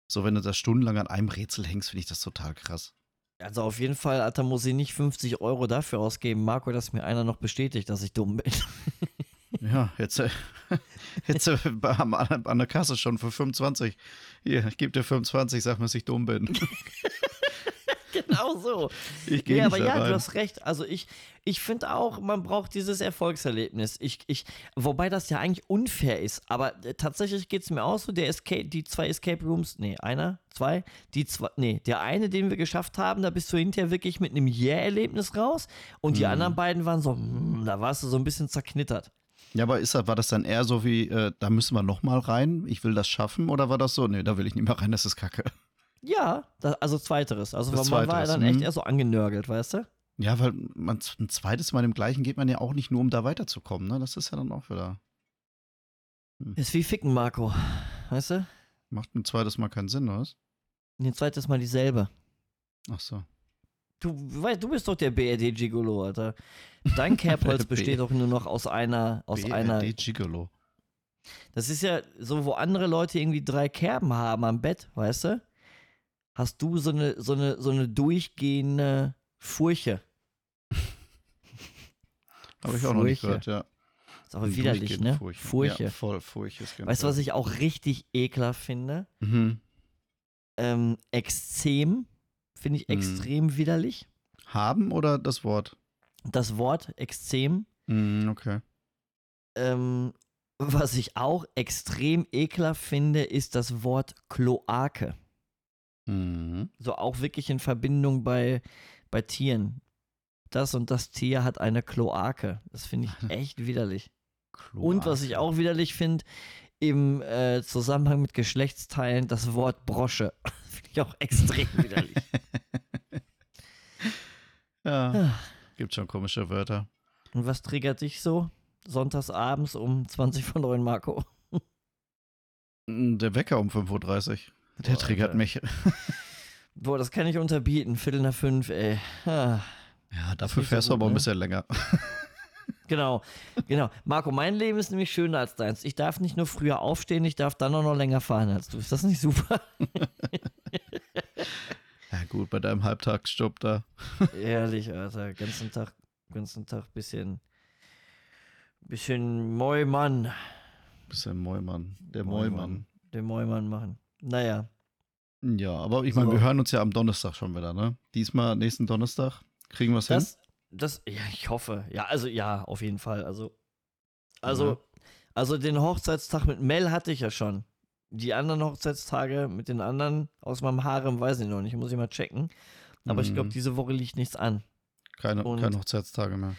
So, wenn du da stundenlang an einem Rätsel hängst, finde ich das total krass. Also auf jeden Fall, Alter, muss ich nicht 50 Euro dafür ausgeben, Marco, dass mir einer noch bestätigt, dass ich dumm bin. Ja, jetzt, äh, jetzt äh, an, an der Kasse schon für 25. Hier, ich gebe dir 25, sag mir, dass ich dumm bin. genau so. Ich gehe Ja, aber ja, rein. du hast recht. Also ich, ich finde auch, man braucht dieses Erfolgserlebnis. Ich, ich, wobei das ja eigentlich unfair ist. Aber äh, tatsächlich geht es mir auch so, der Escape, die zwei Escape Rooms, nee, einer, zwei, die zwei, nee, der eine, den wir geschafft haben, da bist du hinterher wirklich mit einem Yeah-Erlebnis raus. Und die Mhm. anderen beiden waren so, hm, da warst du so ein bisschen zerknittert. Ja, aber ist das, war das dann eher so wie, äh, da müssen wir noch mal rein, ich will das schaffen? Oder war das so, nee, da will ich nicht mehr rein, das ist kacke? Ja, das, also zweiteres. Also Das man war Zweiteres, dann echt mhm. eher so angenörgelt, weißt du? Ja, weil man ein zweites Mal im gleichen geht man ja auch nicht nur, um da weiterzukommen, ne? Das ist ja dann auch wieder, Ist wie Ficken, Marco. Weißt du? macht ein zweites Mal keinen Sinn, oder was? Und die zweite ist mal dieselbe. Ach so. Du, weißt, du bist doch der BRD-Gigolo, Alter. Dein Kerbholz besteht doch nur noch aus einer, aus einer. BRD Gigolo. Das ist ja so, wo andere Leute irgendwie drei Kerben haben am Bett, weißt du? Hast du so eine, so eine, so eine durchgehende Furche. Habe ich auch noch nicht Furche. gehört, ja. Ist aber widerlich, ne? Furche. Furche. Ja, voll Furche ist Weißt du, was ich auch richtig ekelhaft finde? Mhm. Ähm, Extrem finde ich Mhm. extrem widerlich. Haben oder das Wort? Das Wort Extrem Mhm, okay. Ähm, was ich auch extrem ekelhaft finde, ist das Wort Kloake. Mhm. So auch wirklich in Verbindung bei, bei Tieren. Das und das Tier hat eine Kloake. Das finde ich echt widerlich. Und was ich Kloake. auch widerlich finde, im äh, Zusammenhang mit Geschlechtsteilen, das Wort Brosche. Finde ich auch extrem widerlich. Ja, gibt schon komische Wörter. Und was triggert dich so? Sonntags abends um 20 von 9 Marco. Mm, Der Wecker um 5.30 Uhr. Der Boah, triggert Alter. mich. Boah, das kann ich unterbieten. Viertel nach fünf, ey. Ah. Ja, dafür nicht so fährst du gut, aber ein ne? bisschen länger. Genau, genau. Marco, mein Leben ist nämlich schöner als deins. Ich darf nicht nur früher aufstehen, ich darf dann auch noch länger fahren als du. Ist das nicht super? Ja, gut, bei deinem Halbtagsstopp da. Ehrlich, Alter. Ganzen Tag, ganzen Tag bisschen, bisschen Mäumann. Bisschen Mäumann. Der. Mäumann. Den Mäumann machen. Naja. Ja, aber ich meine, So. wir hören uns ja am Donnerstag schon wieder, ne? Diesmal, nächsten Donnerstag. Kriegen wir es hin? Das, das, ja, ich hoffe. Ja, also ja, auf jeden Fall. Also, also, Ja. also den Hochzeitstag mit Mel hatte ich ja schon. Die anderen Hochzeitstage mit den anderen aus meinem Harem weiß ich noch nicht, muss ich mal checken. Aber ich glaube, Mhm. diese Woche liegt nichts an. Keine, und- keine Hochzeitstage mehr.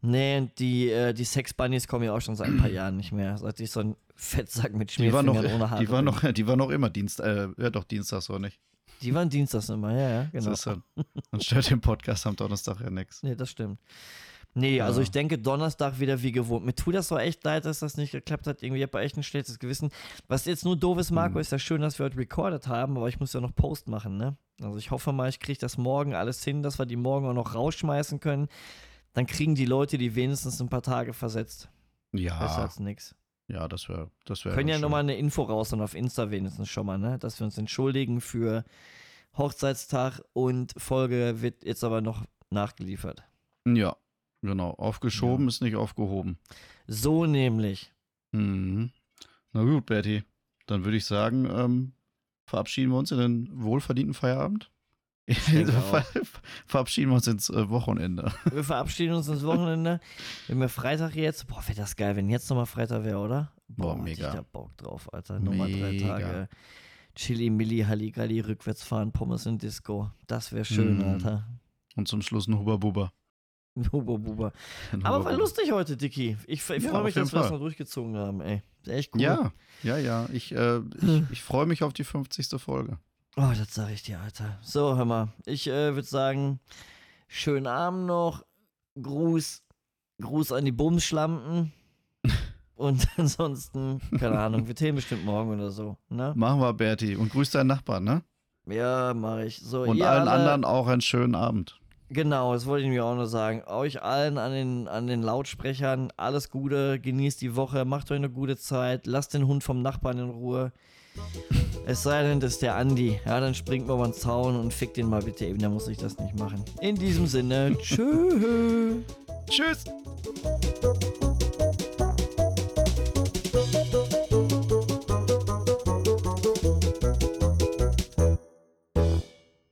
Nee, und die, äh, die Sex-Bunnies kommen ja auch schon seit ein paar Jahren nicht mehr. Seit ich so ein Fettsack mit Die war noch, Schmierfingern ohne Haare die war noch, die war noch immer Dienst, äh, ja doch, Dienstags oder nicht. Die waren dienstags immer, ja, ja, genau. Siehst du? Dann stört den Podcast am Donnerstag ja nichts. Nee, das stimmt. Nee, also ich denke Donnerstag wieder wie gewohnt. Mir tut das so echt leid, dass das nicht geklappt hat. Irgendwie habe ich echt ein schlechtes Gewissen. Was jetzt nur doof ist, Marco, Mhm. ist ja schön, dass wir heute recorded haben, aber ich muss ja noch Post machen, ne? Also ich hoffe mal, ich kriege das morgen alles hin, dass wir die morgen auch noch rausschmeißen können. Dann kriegen die Leute die wenigstens ein paar Tage versetzt. Besser Ja, als nix. ja, das wäre, das wäre. können ja nochmal eine Info raus und auf Insta wenigstens schon mal, ne? Dass wir uns entschuldigen für Hochzeitstag und Folge wird jetzt aber noch nachgeliefert. Ja, genau. Aufgeschoben ist nicht aufgehoben. So nämlich. Mhm. Na gut, Betty. Dann würde ich sagen, ähm, verabschieden wir uns in den wohlverdienten Feierabend. Ver verabschieden wir uns ins äh, Wochenende. Wir verabschieden uns ins Wochenende. Wenn wir Freitag jetzt, boah, wäre das geil, wenn jetzt nochmal Freitag wäre, oder? Boah, hätte mega. Ich da Bock drauf, Alter. Nochmal drei. Tage. Chili, Milli, Halligalli, rückwärts fahren, Pommes in Disco. Das wäre schön, Mm. Alter. Und zum Schluss ein Huba Buba. Buba. Aber war lustig heute, Dicky. Ich, ich Ja, freue mich, dass wir das Fall. noch durchgezogen haben, ey. Echt cool. Ja, ja, ja. Ich, äh, ich, ich freue mich auf die 50. Folge. Oh, das sag ich dir, Alter. So, hör mal. Ich äh, würde sagen, schönen Abend noch. Gruß, Gruß an die Bumsschlampen. Und ansonsten, keine Ahnung, wir themen bestimmt morgen oder so. Ne? Machen wir, Berti. Und grüß deinen Nachbarn, ne? Ja, mache ich. So, Und allen alle, anderen auch einen schönen Abend. Genau, das wollte ich mir auch nur sagen. Euch allen an den, an den Lautsprechern alles Gute, genießt die Woche, macht euch eine gute Zeit, lasst den Hund vom Nachbarn in Ruhe. Es sei denn, das ist der Andi. Ja, dann springt mal über den Zaun und fickt den mal bitte eben, dann muss ich das nicht machen. In diesem Sinne, tschüss. Tschüss.